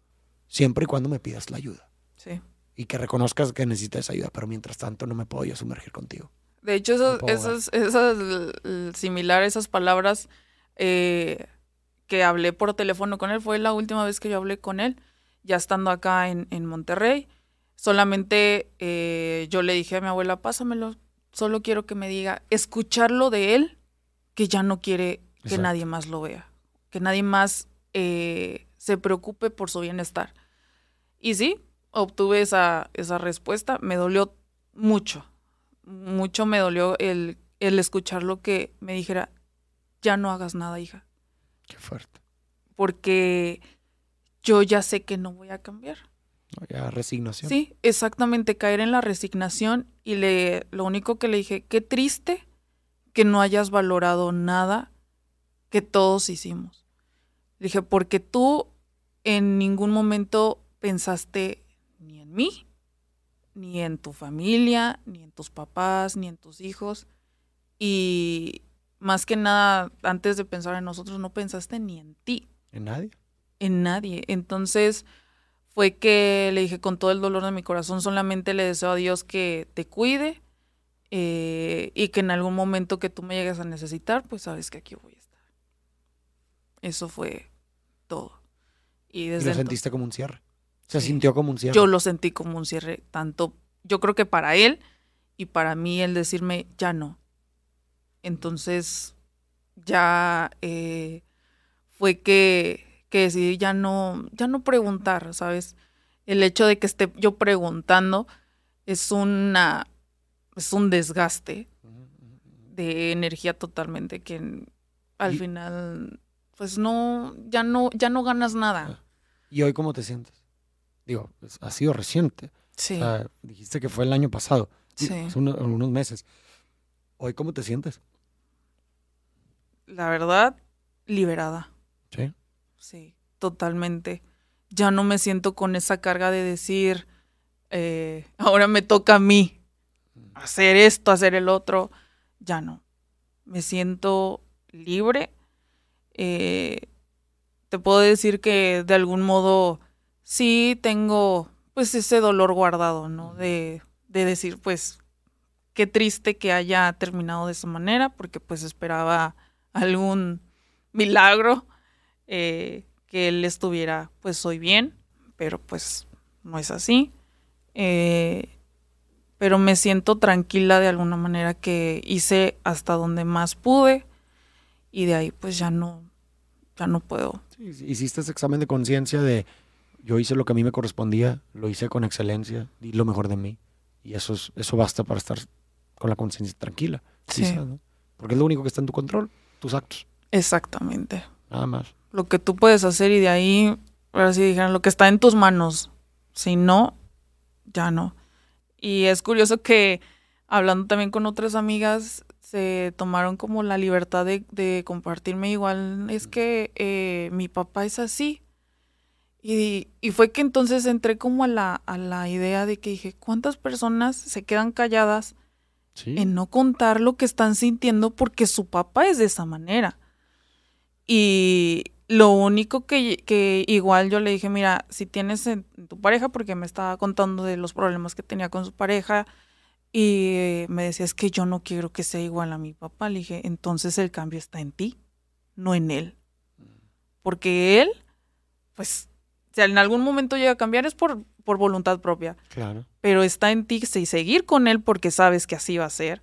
Siempre y cuando me pidas la ayuda. Sí. Y que reconozcas que necesitas ayuda. Pero mientras tanto no me puedo yo sumergir contigo. De hecho, esas, puedo esas, esas, similar esas palabras eh, que hablé por teléfono con él, fue la última vez que yo hablé con él, ya estando acá en, en Monterrey. Solamente eh, yo le dije a mi abuela, pásamelo, solo quiero que me diga, escucharlo de él, que ya no quiere que Exacto. nadie más lo vea, que nadie más eh, se preocupe por su bienestar. Y sí, obtuve esa, esa respuesta, me dolió mucho, mucho me dolió el, el escuchar lo que me dijera, ya no hagas nada, hija, Qué fuerte. porque yo ya sé que no voy a cambiar. ¿no? Ya resignación. Sí, exactamente, caer en la resignación y le, lo único que le dije, qué triste que no hayas valorado nada que todos hicimos. Le dije, porque tú en ningún momento pensaste ni en mí, ni en tu familia, ni en tus papás, ni en tus hijos. Y más que nada, antes de pensar en nosotros, no pensaste ni en ti ¿En nadie? en nadie. Entonces fue que le dije con todo el dolor de mi corazón, solamente le deseo a Dios que te cuide eh, y que en algún momento que tú me llegues a necesitar, pues sabes que aquí voy a estar. Eso fue todo. Y Y desde lo entonces- sentiste como un cierre. Se sintió como un cierre. yo lo sentí como un cierre, tanto yo creo que para él y para mí el decirme ya no. Entonces ya eh, fue que, que decidí ya no, ya no preguntar, ¿sabes? El hecho de que esté yo preguntando es una es un desgaste de energía totalmente que al Y- final pues no ya no ya no ganas nada. ¿Y hoy cómo te sientes? Digo, es- ha sido reciente. Sí. O sea, dijiste que fue el año pasado. Sí. Hace uno- algunos meses. ¿Hoy cómo te sientes? la verdad, liberada. Sí. Sí, totalmente. Ya no me siento con esa carga de decir, eh, ahora me toca a mí hacer esto, hacer el otro. Ya no. Me siento libre. Eh, te puedo decir que de algún modo sí tengo pues ese dolor guardado, ¿no? De, de decir, pues, qué triste que haya terminado de esa manera, porque pues esperaba algún milagro, eh, que él estuviera pues hoy bien, pero pues no es así. Eh, pero me siento tranquila de alguna manera que hice hasta donde más pude y de ahí pues ya no, ya no puedo. Hiciste ese examen de conciencia de yo hice lo que a mí me correspondía, lo hice con excelencia, di lo mejor de mí. Y eso, es, eso basta para estar con la conciencia tranquila. Sí. quizás, ¿no? Porque es lo único que está en tu control, tus actos, Exactamente. nada más. Lo que tú puedes hacer y de ahí, ahora sí dijeron, lo que está en tus manos. Si no, ya no. Y es curioso que hablando también con otras amigas, se tomaron como la libertad de, de compartirme igual. Es que eh, mi papá es así. Y, y fue que entonces entré como a la, a la idea de que dije, ¿cuántas personas se quedan calladas Sí. en no contar lo que están sintiendo porque su papá es de esa manera. Y lo único que, que igual yo le dije, mira, si tienes en tu pareja, porque me estaba contando de los problemas que tenía con su pareja, y me decía, es que yo no quiero que sea igual a mi papá. Le dije, entonces el cambio está en ti, no en él. Porque él, pues, si en algún momento llega a cambiar es por, por voluntad propia Claro. pero está en ti sí, seguir con él porque sabes que así va a ser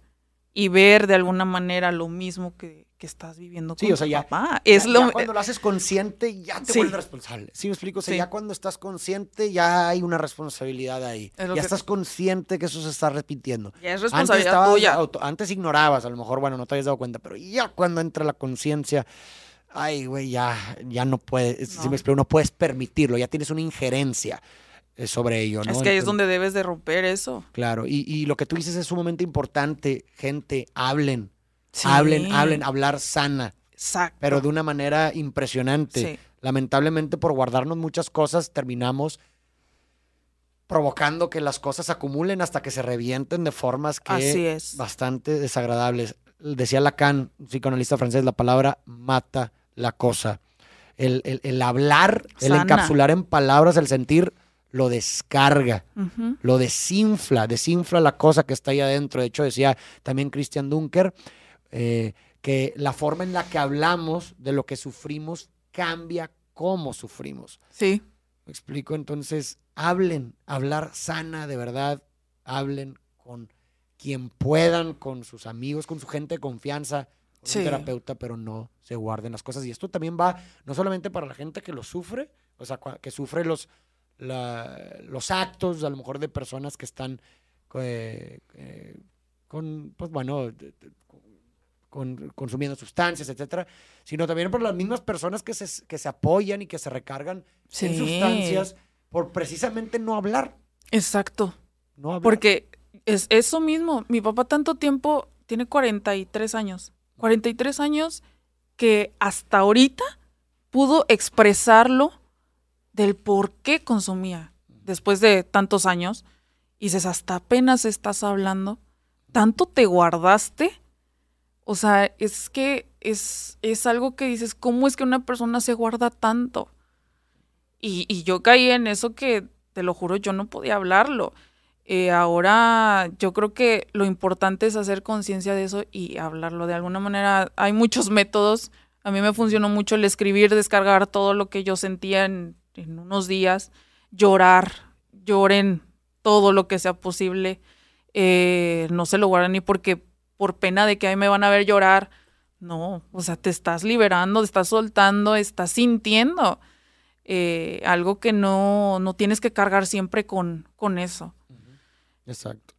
y ver de alguna manera lo mismo que, que estás viviendo Sí, con o sea, tu ya- papá. Es Ya- lo, ya cuando lo haces consciente, ya te Sí. vuelves responsable. ¿Sí me explico? O sea, Sí. ya cuando estás consciente, ya hay una responsabilidad ahí. Es Ya que- estás consciente que eso se está repitiendo. ya es Antes, responsabilidad estabas tuya. auto- antes ignorabas, a lo mejor, bueno, no te habías dado cuenta, pero ya cuando entra la conciencia, ay, güey, ya, ya no puedes, si No. me explico, no puedes permitirlo, ya tienes una injerencia eh, sobre ello, ¿no? Es que ahí es donde debes de romper eso. Claro, y, y lo que tú dices es sumamente importante, gente, hablen, Sí. hablen, hablen, hablar sana, Exacto. pero de una manera impresionante. Sí. Lamentablemente por guardarnos muchas cosas terminamos provocando que las cosas se acumulen hasta que se revienten de formas que Así es. bastante desagradables. Decía Lacan, un psicoanalista francés, la palabra mata la cosa. El, el- el hablar, el encapsular en palabras el sentir, lo descarga, lo desinfla, desinfla la cosa que está ahí adentro. De hecho, decía también Christian Dunker eh, que la forma en la que hablamos de lo que sufrimos cambia cómo sufrimos. Sí. ¿Me explico? Entonces, hablen, hablar sana de verdad, hablen con quien puedan, con sus amigos, con su gente de confianza, con Sí. un terapeuta, pero no se guarden las cosas. Y esto también va no solamente para la gente que lo sufre, o sea, que sufre los, la- los actos, a lo mejor de personas que están eh, eh, con, pues bueno, de- de- con- consumiendo sustancias, etcétera, sino también por las mismas personas que se, que se apoyan y que se recargan en sustancias por precisamente no hablar. Exacto. No hablar. Porque es eso mismo. Mi papá tanto tiempo, tiene 43 años. 43 años que hasta ahorita pudo expresarlo del por qué consumía. Después de tantos años. Y dices, hasta apenas estás hablando. ¿Tanto te guardaste? O sea, es que es, es algo que dices, ¿cómo es que una persona se guarda tanto? Y, y yo caí en eso que, te lo juro, yo no podía hablarlo. Eh, ahora yo creo que lo importante es hacer conciencia de eso y hablarlo de alguna manera. Hay muchos métodos. A mí me funcionó mucho el escribir, descargar todo lo que yo sentía en, unos días, llorar, lloren todo lo que sea posible. Eh, no se lo guardan ni porque por pena de que ahí me van a ver llorar. No, o sea, te estás liberando, te estás soltando, estás sintiendo eh, algo que no, no tienes que cargar siempre con, con eso. Exacto.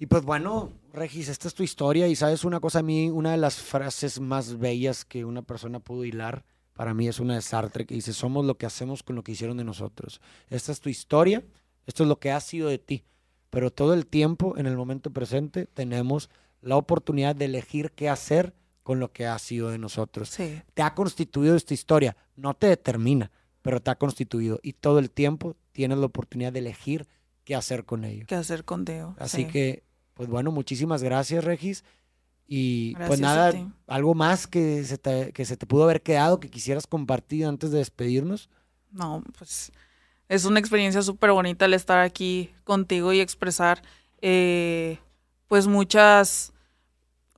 Y pues bueno, Regis, esta es tu historia y sabes una cosa a mí, una de las frases más bellas que una persona pudo hilar para mí es una de Sartre que dice, somos lo que hacemos con lo que hicieron de nosotros. Esta es tu historia, esto es lo que ha sido de ti, pero todo el tiempo, en el momento presente, tenemos la oportunidad de elegir qué hacer con lo que ha sido de nosotros. Sí. Te ha constituido esta historia, no te determina, pero te ha constituido y todo el tiempo tienes la oportunidad de elegir qué hacer con ello. ¿Qué hacer con Deo? Así Sí. que, pues bueno, muchísimas gracias, Regis. Y pues Gracias nada, algo más que se, te, que se te pudo haber quedado que quisieras compartir antes de despedirnos. No, pues es una experiencia súper bonita el estar aquí contigo y expresar, eh, pues muchas,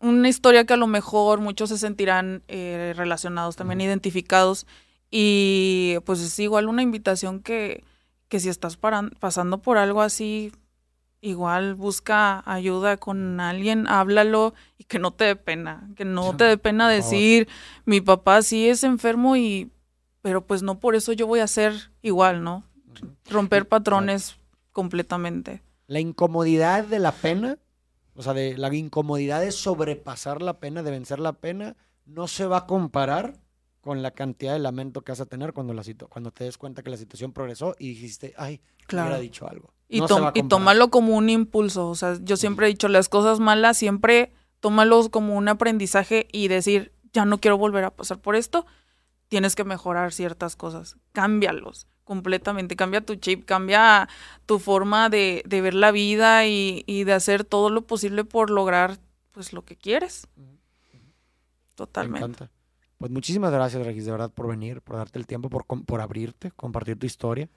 una historia que a lo mejor muchos se sentirán eh, relacionados, también identificados. Y pues es igual una invitación que, que si estás paran- pasando por algo así, igual busca ayuda con alguien, háblalo y que no te dé pena, que no te dé pena decir, mi papá sí es enfermo y pero pues no por eso yo voy a ser igual, ¿no? Romper patrones completamente. La incomodidad de la pena, o sea, de la incomodidad de sobrepasar la pena, de vencer la pena, no se va a comparar con la cantidad de lamento que vas a tener cuando, la cuando te des cuenta que la situación progresó y dijiste, ay, Claro. hubiera dicho algo. Y, No tom- y como un impulso. O sea, yo siempre he dicho, las cosas malas siempre tómalos como un aprendizaje y decir, ya no quiero volver a pasar por esto. Tienes que mejorar ciertas cosas. Cámbialos completamente. Cambia tu chip, cambia tu forma de, de ver la vida y, y de hacer todo lo posible por lograr pues lo que quieres. Me Totalmente. Pues muchísimas gracias, Regis, de verdad, por venir, por darte el tiempo, por, por abrirte, compartir tu historia,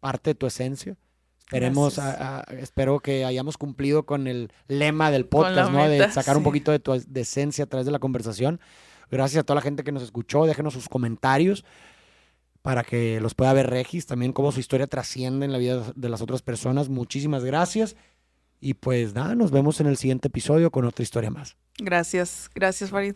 parte de tu esencia. Esperemos, Gracias. a- a- espero que hayamos cumplido con el lema del podcast, ¿no? De sacar un poquito de tu de esencia a través de la conversación. Gracias a toda la gente que nos escuchó, déjenos sus comentarios para que los pueda ver Regis, también cómo su historia trasciende en la vida de las otras personas. Muchísimas gracias. Y pues nada, nos vemos en el siguiente episodio con otra historia más. Gracias. Gracias, Farid.